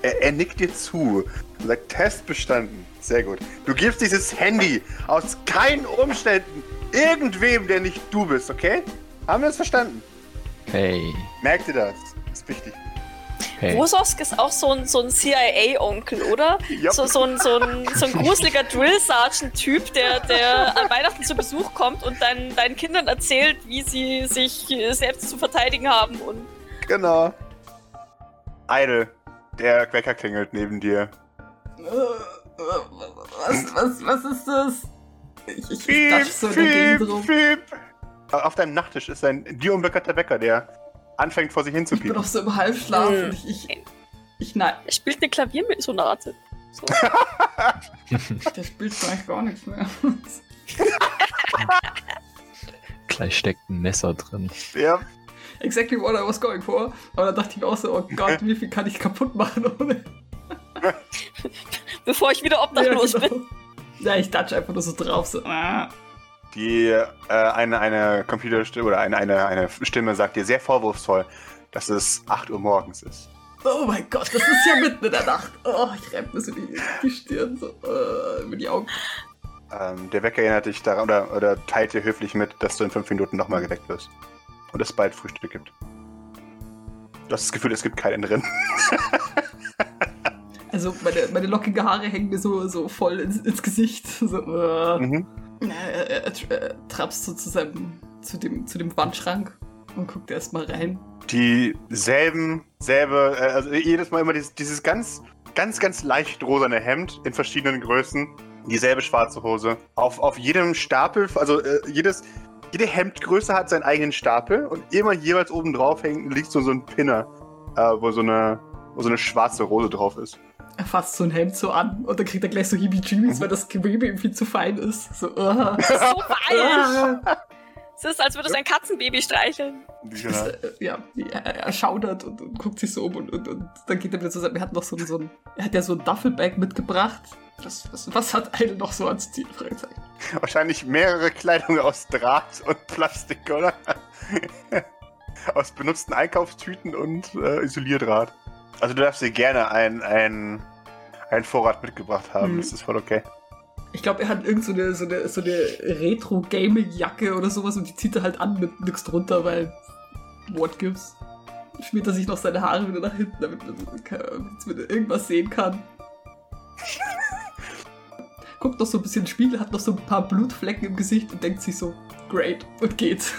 [SPEAKER 2] Er, er nickt dir zu und sagt, Test bestanden. Sehr gut. Du gibst dieses Handy aus keinen Umständen irgendwem, der nicht du bist, okay? Haben wir das verstanden?
[SPEAKER 3] Hey,
[SPEAKER 2] Merkt ihr das? Das ist wichtig.
[SPEAKER 3] Hey.
[SPEAKER 1] Rososk ist auch so ein, so ein CIA-Onkel, oder?
[SPEAKER 2] Ja.
[SPEAKER 1] So, so, ein, so, ein, so ein gruseliger Drill-Sergeant-Typ, der, der an Weihnachten zu Besuch kommt und dann deinen Kindern erzählt, wie sie sich äh, selbst zu verteidigen haben. Und
[SPEAKER 2] Genau. Idle, der Wecker klingelt neben dir.
[SPEAKER 4] Was, was, was ist das? Ich, ich, ich
[SPEAKER 2] Piep,
[SPEAKER 4] so
[SPEAKER 2] piep, piep. Auf deinem Nachttisch ist ein dir unbekannter Wecker, der anfängt vor sich hin zu
[SPEAKER 4] Ich bin
[SPEAKER 2] piepen.
[SPEAKER 4] noch so im Halbschlaf
[SPEAKER 1] Hm.
[SPEAKER 4] und ich, ich, ich, nein,
[SPEAKER 1] er spielt eine Klaviersonate. So.
[SPEAKER 4] der spielt vielleicht gar nichts mehr.
[SPEAKER 3] Gleich steckt ein Messer drin.
[SPEAKER 2] Ja,
[SPEAKER 4] exactly what I was going for. Aber dann dachte ich mir auch so, oh Gott, wie viel kann ich kaputt machen ohne.
[SPEAKER 1] Bevor ich wieder obdachlos
[SPEAKER 4] ja,
[SPEAKER 1] bin.
[SPEAKER 4] genau. Ja, ich touch einfach nur so drauf, so. ah.
[SPEAKER 2] Die äh, eine, eine Computerstimme oder eine, eine, eine Stimme sagt dir sehr vorwurfsvoll, dass es 8 Uhr morgens ist.
[SPEAKER 4] Oh mein Gott, das ist ja mitten in der Nacht. Oh, ich reibe mir so die, die Stirn, so, äh, über die Augen.
[SPEAKER 2] Ähm, der Wecker erinnert dich daran oder, oder teilt dir höflich mit, dass du in 5 Minuten nochmal geweckt wirst. Und es bald Frühstück gibt. Du hast das Gefühl, es gibt keinen drin.
[SPEAKER 4] Also meine, meine lockige Haare hängen mir so, so voll ins, ins Gesicht. So, äh.
[SPEAKER 2] Mhm.
[SPEAKER 4] Er, er, er, trapst so zu, seinem, zu, dem, zu dem Wandschrank und guckt erstmal rein.
[SPEAKER 2] Dieselben, selbe, äh, also jedes Mal immer dieses, dieses ganz, ganz, ganz leicht rosane Hemd in verschiedenen Größen. Dieselbe schwarze Hose. Auf, auf jedem Stapel, also äh, jedes, jede Hemdgröße hat seinen eigenen Stapel und immer jeweils oben drauf hängt, liegt so, so ein Pinner, äh, wo, so eine, wo so eine schwarze Rose drauf ist.
[SPEAKER 4] Er fasst so ein Hemd so an und dann kriegt er gleich so Heebie-Jeebies, weil das Gewebe ihm viel zu fein ist. So, uh,
[SPEAKER 1] So weich. Es ist, als würde es ein Katzenbaby streicheln.
[SPEAKER 2] Genau.
[SPEAKER 4] ja, er, er schaudert und, und guckt sich so um und, und, und dann geht er wieder zusammen. Er hat noch so ein, so ein, er hat ja so ein Duffelbag mitgebracht. Das, was, was hat Idle noch so ans Ziel?
[SPEAKER 2] Wahrscheinlich mehrere Kleidung aus Draht und Plastik, oder? aus benutzten Einkaufstüten und äh, Isolierdraht. Also du darfst dir gerne ein, ein, ein Vorrat mitgebracht haben.
[SPEAKER 4] Mhm.
[SPEAKER 2] Das ist voll okay.
[SPEAKER 4] Ich glaube, er hat irgend so eine, so eine, so eine Retro-Gaming-Jacke oder sowas und die zieht er halt an mit nix drunter, weil what gives? Schmiert er sich noch seine Haare wieder nach hinten, damit man, damit man irgendwas sehen kann. guckt noch so ein bisschen in den Spiegel, hat noch so ein paar Blutflecken im Gesicht und denkt sich so, great, und geht.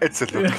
[SPEAKER 2] It's a look.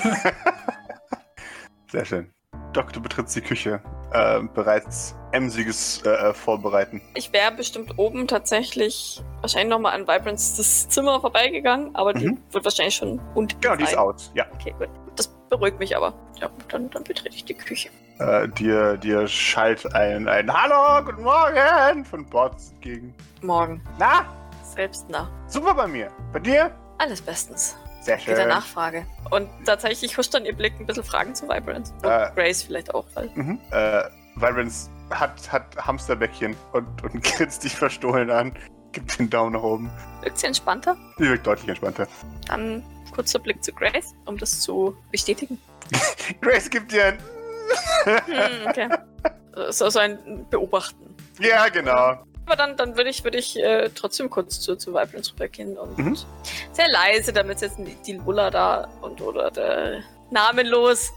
[SPEAKER 2] Sehr schön. Doc, du betrittst die Küche. Äh, bereits emsiges äh, Vorbereiten.
[SPEAKER 1] Ich wäre bestimmt oben tatsächlich wahrscheinlich nochmal an Vibrance das Zimmer vorbeigegangen, aber die mhm. wird wahrscheinlich schon unten.
[SPEAKER 2] Genau, die ist out, ja.
[SPEAKER 1] Okay, gut. Das beruhigt mich aber. Ja, dann, dann betrete ich die Küche.
[SPEAKER 2] Äh, dir, dir schallt ein, ein Hallo, guten Morgen von Bord entgegen.
[SPEAKER 1] Morgen.
[SPEAKER 2] Na?
[SPEAKER 1] Selbst na.
[SPEAKER 2] Super bei mir. Bei dir?
[SPEAKER 1] Alles bestens.
[SPEAKER 2] Sehr schön.
[SPEAKER 1] Mit der Nachfrage. Und tatsächlich huscht dann ihr Blick ein bisschen Fragen zu Vibrance. Und äh, Grace vielleicht auch. Weil
[SPEAKER 2] mhm. äh, Vibrance hat, hat Hamsterbäckchen und, und grinst dich verstohlen an. Gibt den Daumen nach oben.
[SPEAKER 1] Wirkt sie entspannter?
[SPEAKER 2] Sie wirkt deutlich entspannter.
[SPEAKER 1] Dann kurzer Blick zu Grace, um das zu bestätigen.
[SPEAKER 2] Grace gibt dir ein.
[SPEAKER 1] hm, okay. So, so ein Beobachten.
[SPEAKER 2] Ja, genau.
[SPEAKER 1] Aber dann, dann würde ich, würd ich äh, trotzdem kurz zu, zu Vibrance rübergehen und mhm. sehr leise, damit jetzt die Lula da und oder der namenlos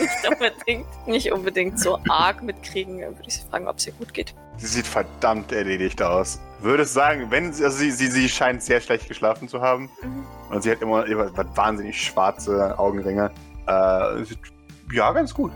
[SPEAKER 1] nicht unbedingt, nicht unbedingt so arg mitkriegen, würde ich sie fragen, ob es ihr gut geht.
[SPEAKER 2] Sie sieht verdammt erledigt aus. Würde sagen, wenn sie, also sie, sie, sie scheint sehr schlecht geschlafen zu haben. Mhm. Und sie hat immer, immer wahnsinnig schwarze Augenringe. Äh, ja, ganz gut.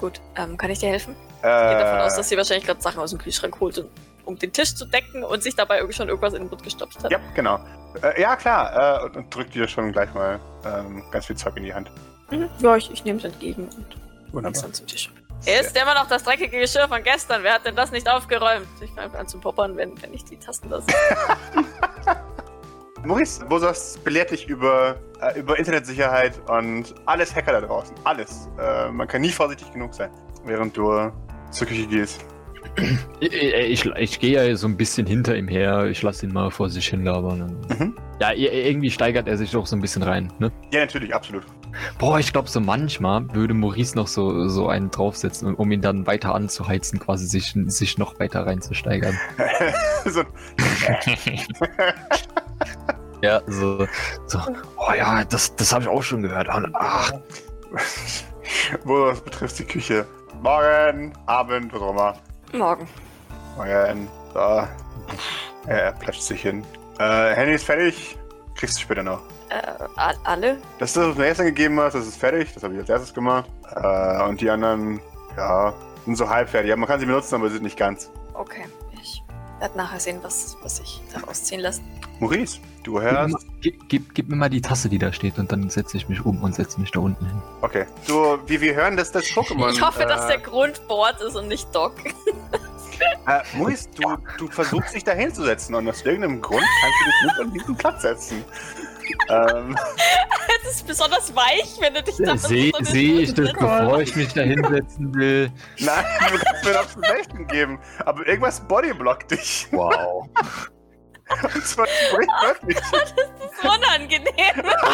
[SPEAKER 1] Gut, ähm, kann ich dir helfen? Äh, ich gehe davon aus, dass sie wahrscheinlich gerade Sachen aus dem Kühlschrank holt und um den Tisch zu decken und sich dabei schon irgendwas in den Mund gestopft hat.
[SPEAKER 2] Ja, genau. Äh, ja, klar. Äh, und, und, drückt dir schon gleich mal ähm, ganz viel Zeug in die Hand.
[SPEAKER 1] Mhm. Ja, ich, ich nehme es entgegen und Wunderbar. dann zum Tisch. Er ist immer noch das dreckige Geschirr von gestern. Wer hat denn das nicht aufgeräumt? Ich fange an zu poppern, wenn, wenn ich die Tasten lasse.
[SPEAKER 2] Maurice Bosas belehrt dich über, äh, über Internetsicherheit und alles Hacker da draußen. Alles. Äh, man kann nie vorsichtig genug sein, während du zur Küche gehst.
[SPEAKER 3] Ich, ich, ich gehe ja so ein bisschen hinter ihm her. Ich lasse ihn mal vor sich hin labern. Mhm. Ja, irgendwie steigert er sich doch so ein bisschen rein, ne?
[SPEAKER 2] Ja, natürlich, absolut.
[SPEAKER 3] Boah, ich glaube, so manchmal würde Maurice noch so, so einen draufsetzen, um ihn dann weiter anzuheizen, quasi sich, sich noch weiter reinzusteigern. so. ja, so, so. Oh ja, das, das habe ich auch schon gehört. Ach.
[SPEAKER 2] Wo das betrifft die Küche. Morgen, Abend, was auch immer.
[SPEAKER 1] Morgen.
[SPEAKER 2] Morgen. So. Er platscht sich hin. Äh, Handy ist fertig. Kriegst du später noch.
[SPEAKER 1] Äh, alle?
[SPEAKER 2] Das, was du mir gestern gegeben hast, das ist fertig. Das habe ich als erstes gemacht. Äh, und die anderen, ja, sind so halb fertig. Ja, man kann sie benutzen, aber sie sind nicht ganz.
[SPEAKER 1] Okay, ich werde nachher sehen, was, was ich daraus ziehen lasse.
[SPEAKER 2] Maurice, du hörst.
[SPEAKER 3] Gib, gib, gib, mir mal die Tasse, die da steht, und dann setze ich mich um und setze mich da unten hin.
[SPEAKER 2] Okay. Du, wie wir hören, dass das Pokémon.
[SPEAKER 1] Ich hoffe, äh, dass der Grund Board ist und nicht Doc.
[SPEAKER 2] Äh, Maurice, du, du versuchst dich da hinzusetzen und aus irgendeinem Grund kannst du dich nicht an diesen Platz setzen.
[SPEAKER 1] Ähm. Es ist besonders weich, wenn du dich da
[SPEAKER 3] Sehe seh ich das, bevor ich mich da hinsetzen will?
[SPEAKER 2] Nein, du kannst mir das Observation geben, aber irgendwas bodyblockt dich.
[SPEAKER 3] Wow.
[SPEAKER 2] Und zwar sprichwörtlich.
[SPEAKER 1] Das ist unangenehm.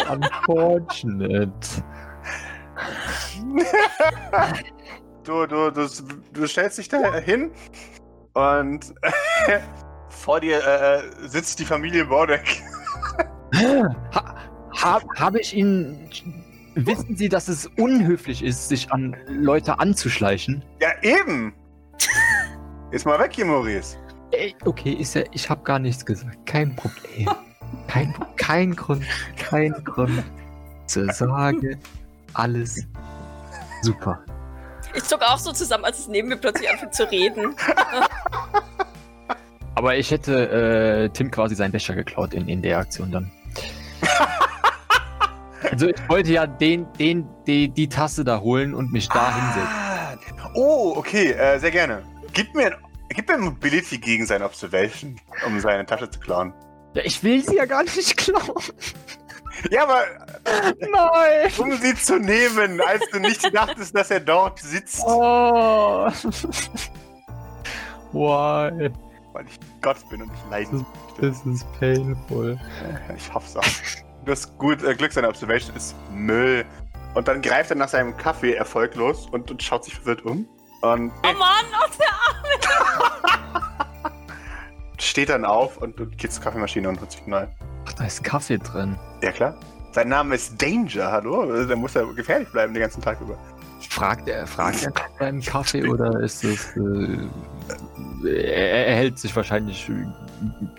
[SPEAKER 3] Unfortunate.
[SPEAKER 2] du, du, du, du stellst dich da hin und vor dir äh, sitzt die Familie Bordek.
[SPEAKER 3] Ha, ha, Habe ich Ihnen. Wissen Sie, dass es unhöflich ist, sich an Leute anzuschleichen?
[SPEAKER 2] Ja, eben! Ist mal weg hier, Maurice.
[SPEAKER 3] Ey, okay, ist ja, ich habe gar nichts gesagt. Kein Problem. Kein, kein Grund, kein Grund zur Sorge. Alles super.
[SPEAKER 1] Ich zuck auch so zusammen, als es neben mir plötzlich anfängt zu reden.
[SPEAKER 3] Aber ich hätte äh, Tim quasi seinen Becher geklaut in, in der Aktion dann. Also ich wollte ja den, den, die, die Tasse da holen und mich da ah, hinsetzen.
[SPEAKER 2] Oh, okay, äh, sehr gerne. Gib mir, gib mir Mobility gegen seine Observation, um seine Tasche zu klauen.
[SPEAKER 3] Ja, ich will sie ja gar nicht klauen.
[SPEAKER 2] Ja, aber.
[SPEAKER 3] Nein!
[SPEAKER 2] Um sie zu nehmen, als du nicht dachtest, dass er dort sitzt.
[SPEAKER 3] Oh. Why?
[SPEAKER 2] Weil ich Gott bin und nicht leiden
[SPEAKER 3] Das ist painful.
[SPEAKER 2] Ich hoff's auch. Du hast gut äh, Glück, seine Observation ist Müll. Und dann greift er nach seinem Kaffee erfolglos und, und schaut sich verwirrt um. Und
[SPEAKER 1] oh Mann, aus der Arme!
[SPEAKER 2] steht dann auf und geht zur Kaffeemaschine und holt sich neuen.
[SPEAKER 3] Ach, da ist Kaffee drin.
[SPEAKER 2] Ja, klar. Sein Name ist Danger, hallo? Der muss ja gefährlich bleiben den ganzen Tag über.
[SPEAKER 3] Fragt er, fragt er nach seinem Kaffee oder ist es. Äh, er, er hält sich wahrscheinlich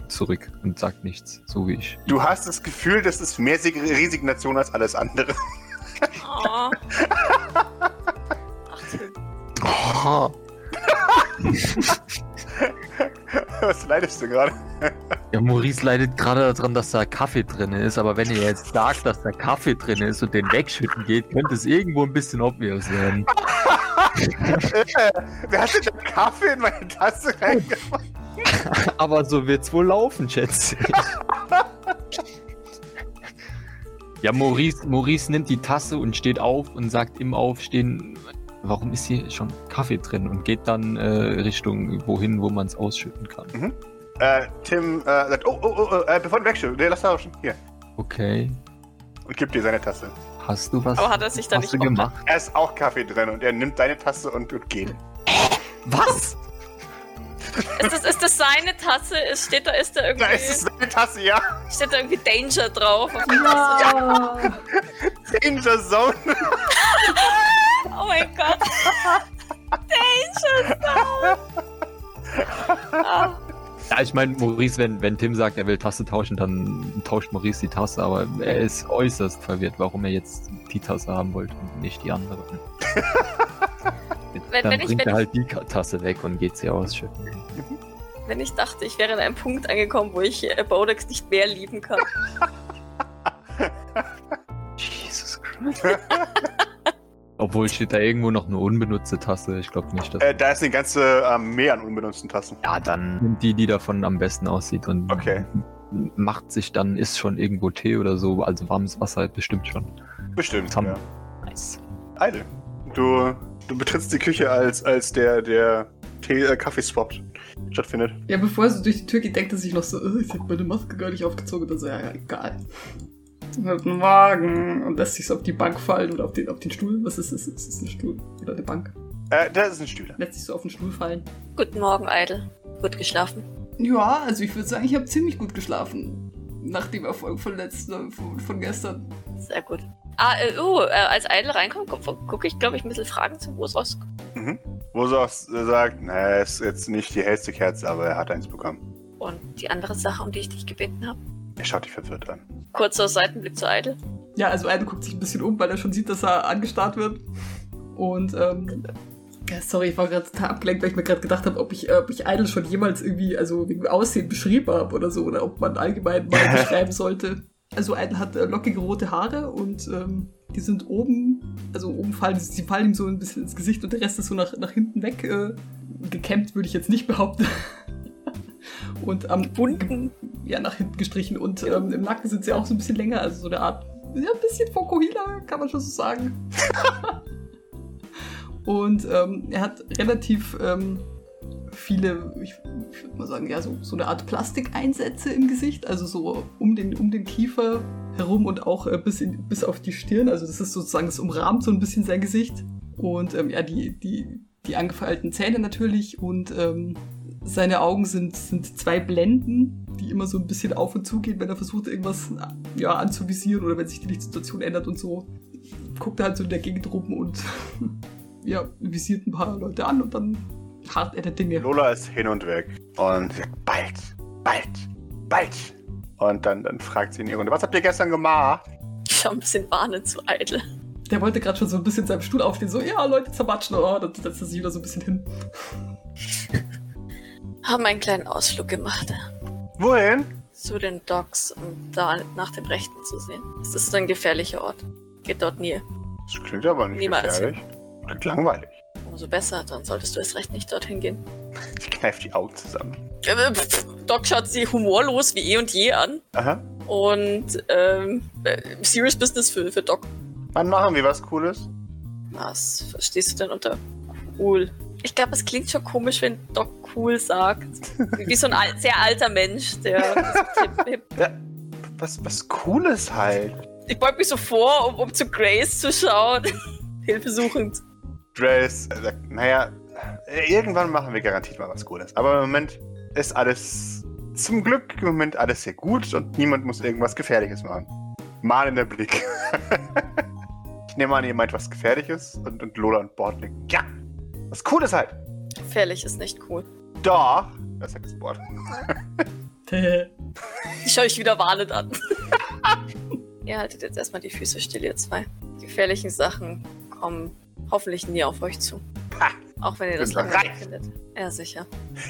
[SPEAKER 3] zurück und sagt nichts, so wie ich.
[SPEAKER 2] Du hast das Gefühl, das ist mehr Resignation als alles andere. Oh.
[SPEAKER 3] Oh.
[SPEAKER 2] Was leidest du gerade?
[SPEAKER 3] Ja, Maurice leidet gerade daran, dass da Kaffee drin ist, aber wenn ihr jetzt sagt, dass da Kaffee drin ist und den wegschütten geht, könnte es irgendwo ein bisschen obvious werden.
[SPEAKER 2] Wer hat denn da Kaffee in meine Tasse reingemacht?
[SPEAKER 3] aber so wird's wohl laufen, schätze ich. Ja, Maurice, Maurice nimmt die Tasse und steht auf und sagt im Aufstehen, warum ist hier schon Kaffee drin und geht dann äh, Richtung wohin, wo man es ausschütten kann.
[SPEAKER 2] Mhm. Äh, Tim äh, sagt, oh, oh, oh, äh, bevor du wegschüttelst, nee, lass tauschen. Hier.
[SPEAKER 3] Okay.
[SPEAKER 2] Und gibt dir seine Tasse.
[SPEAKER 3] Hast du was?
[SPEAKER 1] Aber hat er sich da nicht
[SPEAKER 3] gemacht?
[SPEAKER 2] Er ist auch Kaffee drin und er nimmt deine Tasse und, und geht.
[SPEAKER 3] Was?
[SPEAKER 1] Ist, das, ist das seine Tasse? Ist, steht da, ist da irgendwie.
[SPEAKER 2] Da ist es seine Tasse, ja.
[SPEAKER 1] Steht da irgendwie Danger drauf?
[SPEAKER 2] ja. Danger Zone.
[SPEAKER 1] oh mein Gott. Danger Zone.
[SPEAKER 3] Ah. Ja, ich meine, Maurice, wenn, wenn Tim sagt, er will Tasse tauschen, dann tauscht Maurice die Tasse, aber er ist äußerst verwirrt, warum er jetzt die Tasse haben wollte und nicht die andere. wenn, dann wenn bringt ich, er halt die Tasse weg und geht sie ausschütten.
[SPEAKER 1] Wenn ich dachte, ich wäre an einem Punkt angekommen, wo ich äh, Bodex nicht mehr lieben kann.
[SPEAKER 3] Jesus Christ. Obwohl steht da irgendwo noch eine unbenutzte Tasse. Ich glaube nicht, dass.
[SPEAKER 2] Äh, da ist eine ganze Armee an unbenutzten Tassen.
[SPEAKER 3] Ja, dann nimmt die, die davon am besten aussieht und
[SPEAKER 2] okay.
[SPEAKER 3] macht sich dann, ist schon irgendwo Tee oder so, also warmes Wasser bestimmt schon.
[SPEAKER 2] Bestimmt.
[SPEAKER 3] Ja. Nice.
[SPEAKER 2] Eide. Du, du betrittst die Küche als, als der, der Tee, äh, Kaffeeswap stattfindet.
[SPEAKER 4] Ja, bevor er so durch die Tür geht, denkt er sich noch so, oh, ich hab meine Maske gar nicht aufgezogen. Dann so, ja, ja, egal. Guten Morgen. Und lässt sich so auf die Bank fallen oder auf den, auf den Stuhl. Was ist das? Ist das ein Stuhl oder eine Bank?
[SPEAKER 2] Äh, das ist ein Stuhl.
[SPEAKER 4] Lässt sich so auf den Stuhl fallen.
[SPEAKER 1] Guten Morgen, Idle. Gut geschlafen?
[SPEAKER 4] Ja, also ich würde sagen, ich habe ziemlich gut geschlafen. Nach dem Erfolg von letzten, von, von gestern.
[SPEAKER 1] Sehr gut. Ah, äh, uh, äh, als Idle reinkommt, gucke guck ich, glaube ich, ein bisschen Fragen zu Wosos.
[SPEAKER 2] Mhm. Wosos sagt, na, ist jetzt nicht die hellste Kerze, aber er hat eins bekommen.
[SPEAKER 1] Und die andere Sache, um die ich dich gebeten habe?
[SPEAKER 2] Er schaut dich verwirrt an.
[SPEAKER 1] Kurzer Seitenblick zu Idle.
[SPEAKER 4] Ja, also Idle guckt sich ein bisschen um, weil er schon sieht, dass er angestarrt wird. Und, ähm, ja, sorry, ich war gerade total abgelenkt, weil ich mir gerade gedacht habe, ob ich, äh, ob ich Idle schon jemals irgendwie, also wegen Aussehen beschrieben habe oder so, oder ob man allgemein mal beschreiben sollte. Also Idle hat äh, lockige rote Haare und ähm, die sind oben, also oben fallen, sie fallen ihm so ein bisschen ins Gesicht und der Rest ist so nach, nach hinten weg äh, gekämmt, würde ich jetzt nicht behaupten. und am
[SPEAKER 1] bunten
[SPEAKER 4] ja nach hinten gestrichen und ähm, im Nacken sind sie auch so ein bisschen länger, also so eine Art ja, ein bisschen Fokuhila, kann man schon so sagen. und ähm, er hat relativ ähm, viele, ich, ich würde mal sagen, ja, so, so eine Art Plastikeinsätze im Gesicht, also so um den, um den Kiefer herum und auch äh, bis, in, bis auf die Stirn. Also das ist sozusagen, das umrahmt so ein bisschen sein Gesicht. Und ähm, ja, die, die, die angefeilten Zähne natürlich und ähm, seine Augen sind, sind zwei Blenden, die immer so ein bisschen auf und zu gehen, wenn er versucht, irgendwas ja, anzuvisieren oder wenn sich die Lichtsituation ändert und so. Guckt er halt so in der Gegend rum und ja, visiert ein paar Leute an und dann hart er der Dinge.
[SPEAKER 2] Lola ist hin und weg und sagt, bald, bald, bald. Und dann, dann fragt sie in ihre Runde, was habt ihr gestern gemacht?
[SPEAKER 1] Ich Schon ein bisschen warnen zu eitel.
[SPEAKER 4] Der wollte gerade schon so ein bisschen seinem Stuhl aufstehen, so, ja, Leute zermatschen, oh, dann setzt er sich wieder so ein bisschen hin.
[SPEAKER 1] Haben einen kleinen Ausflug gemacht.
[SPEAKER 2] Wohin?
[SPEAKER 1] Zu den Docks, um da nach dem Rechten zu sehen. Es ist ein gefährlicher Ort. Geht dort nie.
[SPEAKER 2] Das klingt aber nicht Niemals. gefährlich. Klingt langweilig.
[SPEAKER 1] Umso besser, dann solltest du erst recht nicht dorthin gehen.
[SPEAKER 2] Ich kneife die Augen zusammen.
[SPEAKER 1] Doc schaut sie humorlos wie eh und je an.
[SPEAKER 2] Aha.
[SPEAKER 1] Und ähm, äh, serious Business für, für Doc.
[SPEAKER 2] Wann machen wir was Cooles?
[SPEAKER 1] Was verstehst du denn unter cool? Ich glaube, es klingt schon komisch, wenn Doc cool sagt. Wie so ein al sehr alter Mensch, der
[SPEAKER 2] so hip, ja, was, was Cooles halt.
[SPEAKER 1] Ich beug mich so vor, um, um zu Grace zu schauen. Hilfesuchend.
[SPEAKER 2] Grace sagt, äh, naja, irgendwann machen wir garantiert mal was Cooles. Aber im Moment ist alles zum Glück im Moment alles sehr gut und niemand muss irgendwas Gefährliches machen. Mal in der Blick. ich nehme an, ihr meint was Gefährliches und, und Lola und Bord Ja, was Cooles halt.
[SPEAKER 1] Gefährlich ist nicht cool.
[SPEAKER 2] Doch. Das ist das Wort.
[SPEAKER 1] ich schaue euch wieder warnend an. ihr haltet jetzt erstmal die Füße still, ihr zwei. Die gefährlichen Sachen kommen hoffentlich nie auf euch zu.
[SPEAKER 2] Ha,
[SPEAKER 1] Auch wenn ihr das langweilig
[SPEAKER 2] bereit.
[SPEAKER 1] findet. Ja, sicher.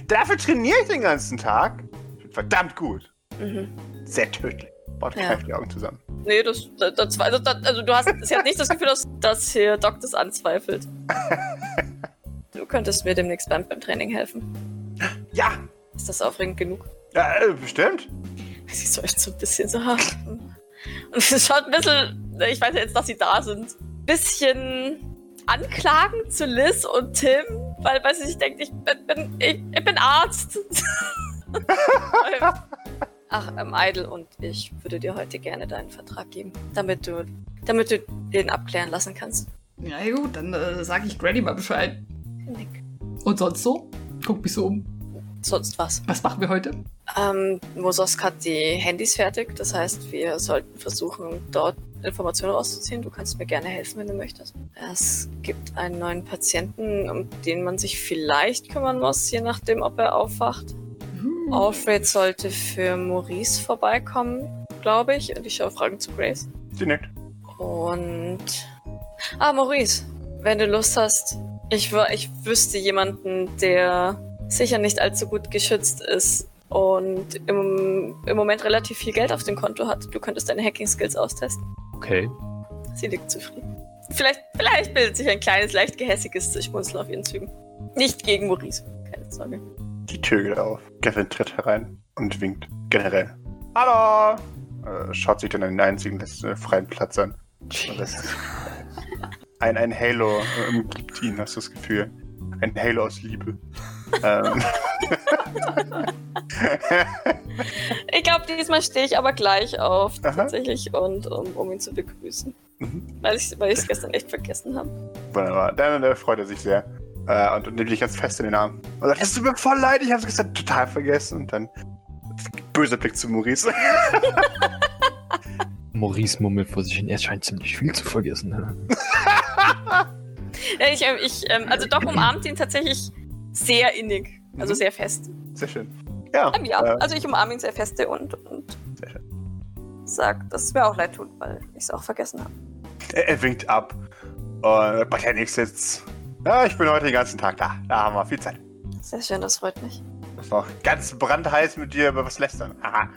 [SPEAKER 2] Dafür trainiere ich den ganzen Tag. Ich verdammt gut.
[SPEAKER 1] Mhm.
[SPEAKER 2] Sehr tödlich. Baut
[SPEAKER 1] Ja.
[SPEAKER 2] die Augen zusammen.
[SPEAKER 1] Nee, das, das, das, also, also du hast, sie hat nicht das Gefühl, dass, dass hier Doc das anzweifelt. Du könntest mir demnächst beim, beim Training helfen.
[SPEAKER 2] Ja,
[SPEAKER 1] Ist das aufregend genug?
[SPEAKER 2] ja äh, bestimmt.
[SPEAKER 1] Sie ist echt so ein bisschen so. Und es schaut ein bisschen, ich weiß ja jetzt, dass sie da sind, bisschen anklagend zu Liz und Tim, weil, weil sie sich denkt, ich bin, bin, ich, ich bin Arzt. Ach, ähm, Idle und ich würde dir heute gerne deinen Vertrag geben, damit du, damit du den abklären lassen kannst.
[SPEAKER 4] Ja, gut, dann äh, sage ich Granny mal Bescheid.
[SPEAKER 1] Nick.
[SPEAKER 4] Und sonst so? Guck mich so um.
[SPEAKER 1] Sonst was.
[SPEAKER 4] Was machen wir heute?
[SPEAKER 1] Ähm, Mososk hat die Handys fertig, das heißt, wir sollten versuchen, dort Informationen rauszuziehen. Du kannst mir gerne helfen, wenn du möchtest. Es gibt einen neuen Patienten, um den man sich vielleicht kümmern muss, je nachdem, ob er aufwacht.
[SPEAKER 4] Hm.
[SPEAKER 1] Alfred sollte für Maurice vorbeikommen, glaube ich. Und ich schaue Fragen zu Grace.
[SPEAKER 2] Sie nickt.
[SPEAKER 1] Und. Ah, Maurice, wenn du Lust hast, ich, ich wüsste jemanden, der sicher nicht allzu gut geschützt ist und im, im Moment relativ viel Geld auf dem Konto hat. Du könntest deine Hacking-Skills austesten.
[SPEAKER 3] Okay.
[SPEAKER 1] Sie liegt zufrieden. Vielleicht, vielleicht bildet sich ein kleines, leicht gehässiges Schmunzeln auf ihren Zügen. Nicht gegen Maurice, keine Sorge.
[SPEAKER 2] Die Tür geht auf. Gavin tritt herein und winkt. Generell. Hallo! Äh, schaut sich dann einen einzigen äh, freien Platz an. Ein, ein Halo äh, umgibt ihn, hast du das Gefühl. Ein Halo aus Liebe. ähm.
[SPEAKER 1] Ich glaube, diesmal stehe ich aber gleich auf,
[SPEAKER 2] Aha.
[SPEAKER 1] tatsächlich, und um, um ihn zu begrüßen.
[SPEAKER 2] Mhm.
[SPEAKER 1] Weil ich weil es gestern echt vergessen habe.
[SPEAKER 2] Wunderbar. Dann äh, freut er sich sehr. Äh, und, und nimmt dich ganz fest in den Arm. Und sagt, es tut mir voll leid, ich hab's gestern total vergessen. Und dann böser Blick zu Maurice.
[SPEAKER 3] Maurice mummelt vor sich hin. Er scheint ziemlich viel zu vergessen. ne?
[SPEAKER 1] Ich, ähm, ich, ähm, also Doc umarmt ihn tatsächlich sehr innig, also
[SPEAKER 2] Mhm.
[SPEAKER 1] sehr fest.
[SPEAKER 2] Sehr schön. Ja.
[SPEAKER 1] Ähm, ja,
[SPEAKER 2] äh,
[SPEAKER 1] also ich umarme ihn sehr feste und, und
[SPEAKER 2] Sehr schön.
[SPEAKER 1] sag, dass es mir auch leid tut, weil ich es auch vergessen habe.
[SPEAKER 2] er, er winkt ab. Und bei der nächste jetzt. Ja, ich bin heute den ganzen Tag da. Da haben wir viel Zeit.
[SPEAKER 1] Sehr schön, das freut mich.
[SPEAKER 2] Das war ganz brandheiß mit dir über was lästern. Aha.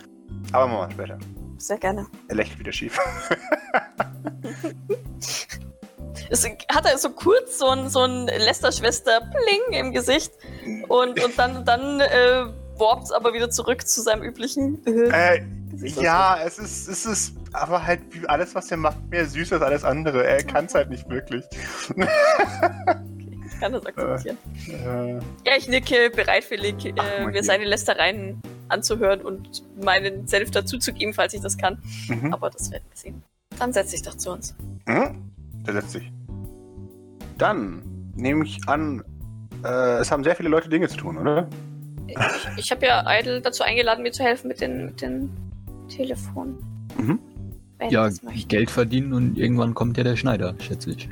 [SPEAKER 2] Aber machen wir später.
[SPEAKER 1] Sehr gerne.
[SPEAKER 2] Er lächelt wieder schief.
[SPEAKER 1] Es hat er so kurz so ein, so ein Lester-Schwester-Pling im Gesicht und, und dann, dann äh, warpt es aber wieder zurück zu seinem üblichen. Äh,
[SPEAKER 2] äh, ja, es ist, es ist aber halt wie alles, was er macht, mehr süß als alles andere. Er kann es halt nicht wirklich.
[SPEAKER 1] Ich kann das akzeptieren.
[SPEAKER 2] Äh,
[SPEAKER 1] Ja, ich nicke bereitwillig, äh, mir seine Lästereien anzuhören und meinen Senf dazuzugeben, falls ich das kann.
[SPEAKER 2] mhm.
[SPEAKER 1] Aber das werden wir sehen. Dann setz dich doch zu uns.
[SPEAKER 2] Hm? Der setzt sich. Dann nehme ich an, äh, es haben sehr viele Leute Dinge zu tun, oder?
[SPEAKER 1] Ich, ich habe ja Idle dazu eingeladen, mir zu helfen mit den, mit den Telefonen.
[SPEAKER 2] Mhm.
[SPEAKER 1] Wenn
[SPEAKER 3] Ja. Geld verdienen und irgendwann kommt ja der Schneider, schätze ich.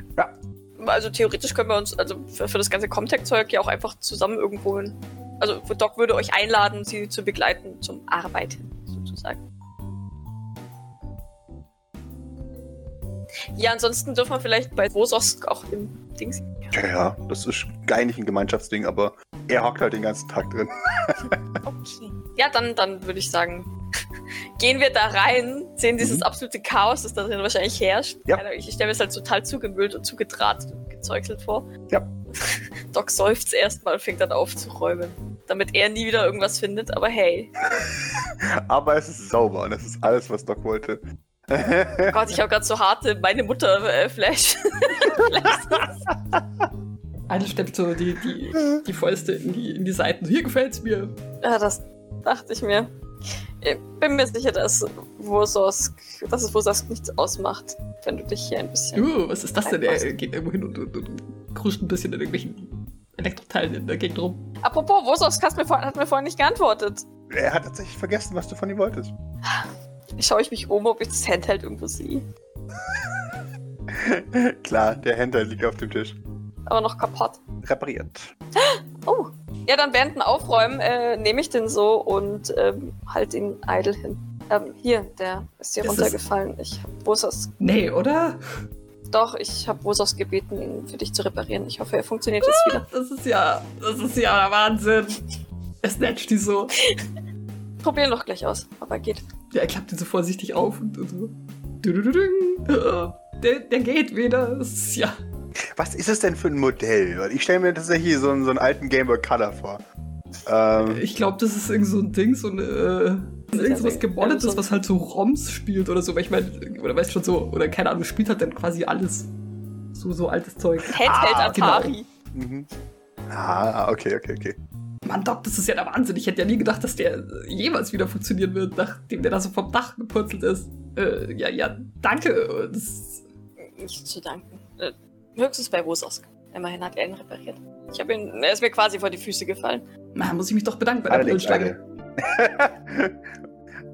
[SPEAKER 1] Also theoretisch können wir uns, also für, für das ganze Comtech-Zeug ja auch einfach zusammen irgendwo hin. Also Doc würde euch einladen, sie zu begleiten zum Arbeiten, sozusagen. Ja, ansonsten dürfen wir vielleicht bei Wososk auch im Dings.
[SPEAKER 2] Ja, ja, das ist eigentlich ein Gemeinschaftsding, aber er hockt halt den ganzen Tag drin.
[SPEAKER 1] Okay. Ja, dann, dann würde ich sagen, gehen wir da rein, sehen dieses
[SPEAKER 2] Mhm.
[SPEAKER 1] absolute Chaos, das da drin wahrscheinlich herrscht.
[SPEAKER 2] Ja.
[SPEAKER 1] Ich stelle mir es halt total zugemüllt und zugedrahtet und gezeugt vor.
[SPEAKER 2] Ja.
[SPEAKER 1] Doc seufzt erstmal und fängt dann aufzuräumen. Damit er nie wieder irgendwas findet, aber hey.
[SPEAKER 2] Aber es ist sauber und das ist alles, was Doc wollte.
[SPEAKER 1] Oh Gott, ich habe gerade so harte meine Mutter äh, Flash.
[SPEAKER 4] Idle steppt so die, die, die Fäuste in die, in die Seiten. Hier gefällt's mir.
[SPEAKER 1] ja, das dachte ich mir. Ich bin mir sicher, dass Wososk, dass es Wososk nichts ausmacht, wenn du dich hier ein bisschen.
[SPEAKER 4] Uh, was ist das denn? Er geht irgendwo hin und, und, und kruscht ein bisschen in irgendwelchen Elektroteilen in der Gegend rum.
[SPEAKER 1] Apropos, Wososk hat mir vorhin nicht geantwortet.
[SPEAKER 2] er hat tatsächlich vergessen, was du von ihm wolltest.
[SPEAKER 1] Schaue ich mich um, ob ich das Handheld irgendwo sehe.
[SPEAKER 2] Klar, der Händler liegt auf dem Tisch.
[SPEAKER 1] Aber noch kaputt.
[SPEAKER 2] Repariert.
[SPEAKER 1] Oh, Ja, dann während dem Aufräumen äh, nehme ich den so und ähm, halt ihn idle hin. Ähm, hier, der ist hier
[SPEAKER 4] Ist es-
[SPEAKER 1] runtergefallen. Ich hab Bosos.
[SPEAKER 4] Nee, oder?
[SPEAKER 1] Doch, ich habe Bosos gebeten, ihn für dich zu reparieren. Ich hoffe, er funktioniert jetzt wieder.
[SPEAKER 4] Das ist ja, das ist ja Wahnsinn. Er snatcht die so.
[SPEAKER 1] Probieren doch gleich aus, aber geht.
[SPEAKER 4] Ja, er klappt ihn so vorsichtig auf und, so. Äh, Der, der geht wieder. Das ist ja.
[SPEAKER 2] Was ist es denn für ein Modell? Weil ich stelle mir tatsächlich so einen, so einen alten Game Boy Color vor. Ähm,
[SPEAKER 4] Ich glaube, das ist irgend so ein Ding, so. Äh, irgend so was gemoddetes,
[SPEAKER 1] so-
[SPEAKER 4] was halt so ROMs spielt oder so. Weil ich meine, oder weißt schon so, oder keine Ahnung, spielt halt dann quasi alles. So, so altes Zeug.
[SPEAKER 1] Handheld
[SPEAKER 2] Ah,
[SPEAKER 1] Atari.
[SPEAKER 2] mhm. Ah, okay, okay, okay.
[SPEAKER 4] Mann, Doc, das ist ja der Wahnsinn. Ich hätte ja nie gedacht, dass der jemals wieder funktionieren wird, nachdem der da so vom Dach gepurzelt ist. Äh, ja, ja, danke. Das,
[SPEAKER 1] Nicht zu danken. Äh, höchstens bei Bosos. Immerhin hat er ihn repariert. Ich habe ihn. Er ist mir quasi vor die Füße gefallen.
[SPEAKER 4] na, muss ich mich doch bedanken bei der Brillenschlange.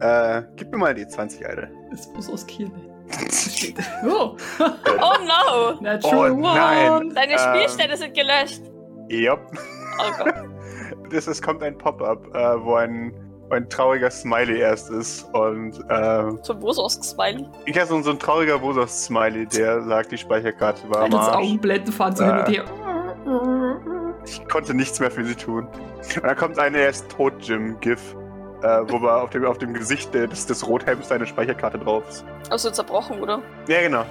[SPEAKER 2] äh, gib mir mal die 20, Alter.
[SPEAKER 4] Es muss aus Kiel. oh,
[SPEAKER 1] Oh no!
[SPEAKER 4] natural
[SPEAKER 2] Oh, nein.
[SPEAKER 4] one.
[SPEAKER 1] Deine
[SPEAKER 2] Ähm.
[SPEAKER 1] Spielstände sind gelöscht.
[SPEAKER 2] Jupp.
[SPEAKER 1] Oh Gott.
[SPEAKER 2] Das, es kommt ein Pop-up, äh, wo ein, ein trauriger Smiley erst ist. Und äh,
[SPEAKER 1] Zum Bosos-Smiley.
[SPEAKER 2] ich habe so, so ein trauriger Bosos-Smiley, der sagt, die Speicherkarte war am Arsch.
[SPEAKER 4] Augenblenden fahren so hin und
[SPEAKER 2] Äh.
[SPEAKER 4] her.
[SPEAKER 2] Ich konnte nichts mehr für sie tun. Und dann kommt eine erst tot Jim GIF, äh, wo man auf dem, auf dem Gesicht des, des Rothelms seine Speicherkarte drauf ist.
[SPEAKER 1] Also zerbrochen, oder?
[SPEAKER 2] Ja, genau.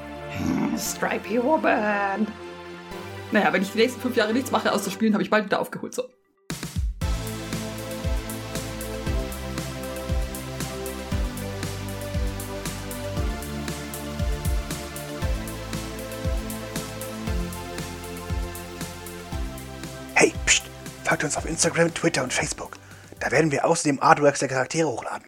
[SPEAKER 4] Stripey Woman. Naja, wenn ich die nächsten fünf Jahre nichts mache außer spielen, habe ich bald wieder aufgeholt. So.
[SPEAKER 5] Folgt uns auf Instagram, Twitter und Facebook. Da werden wir außerdem Artworks der Charaktere hochladen.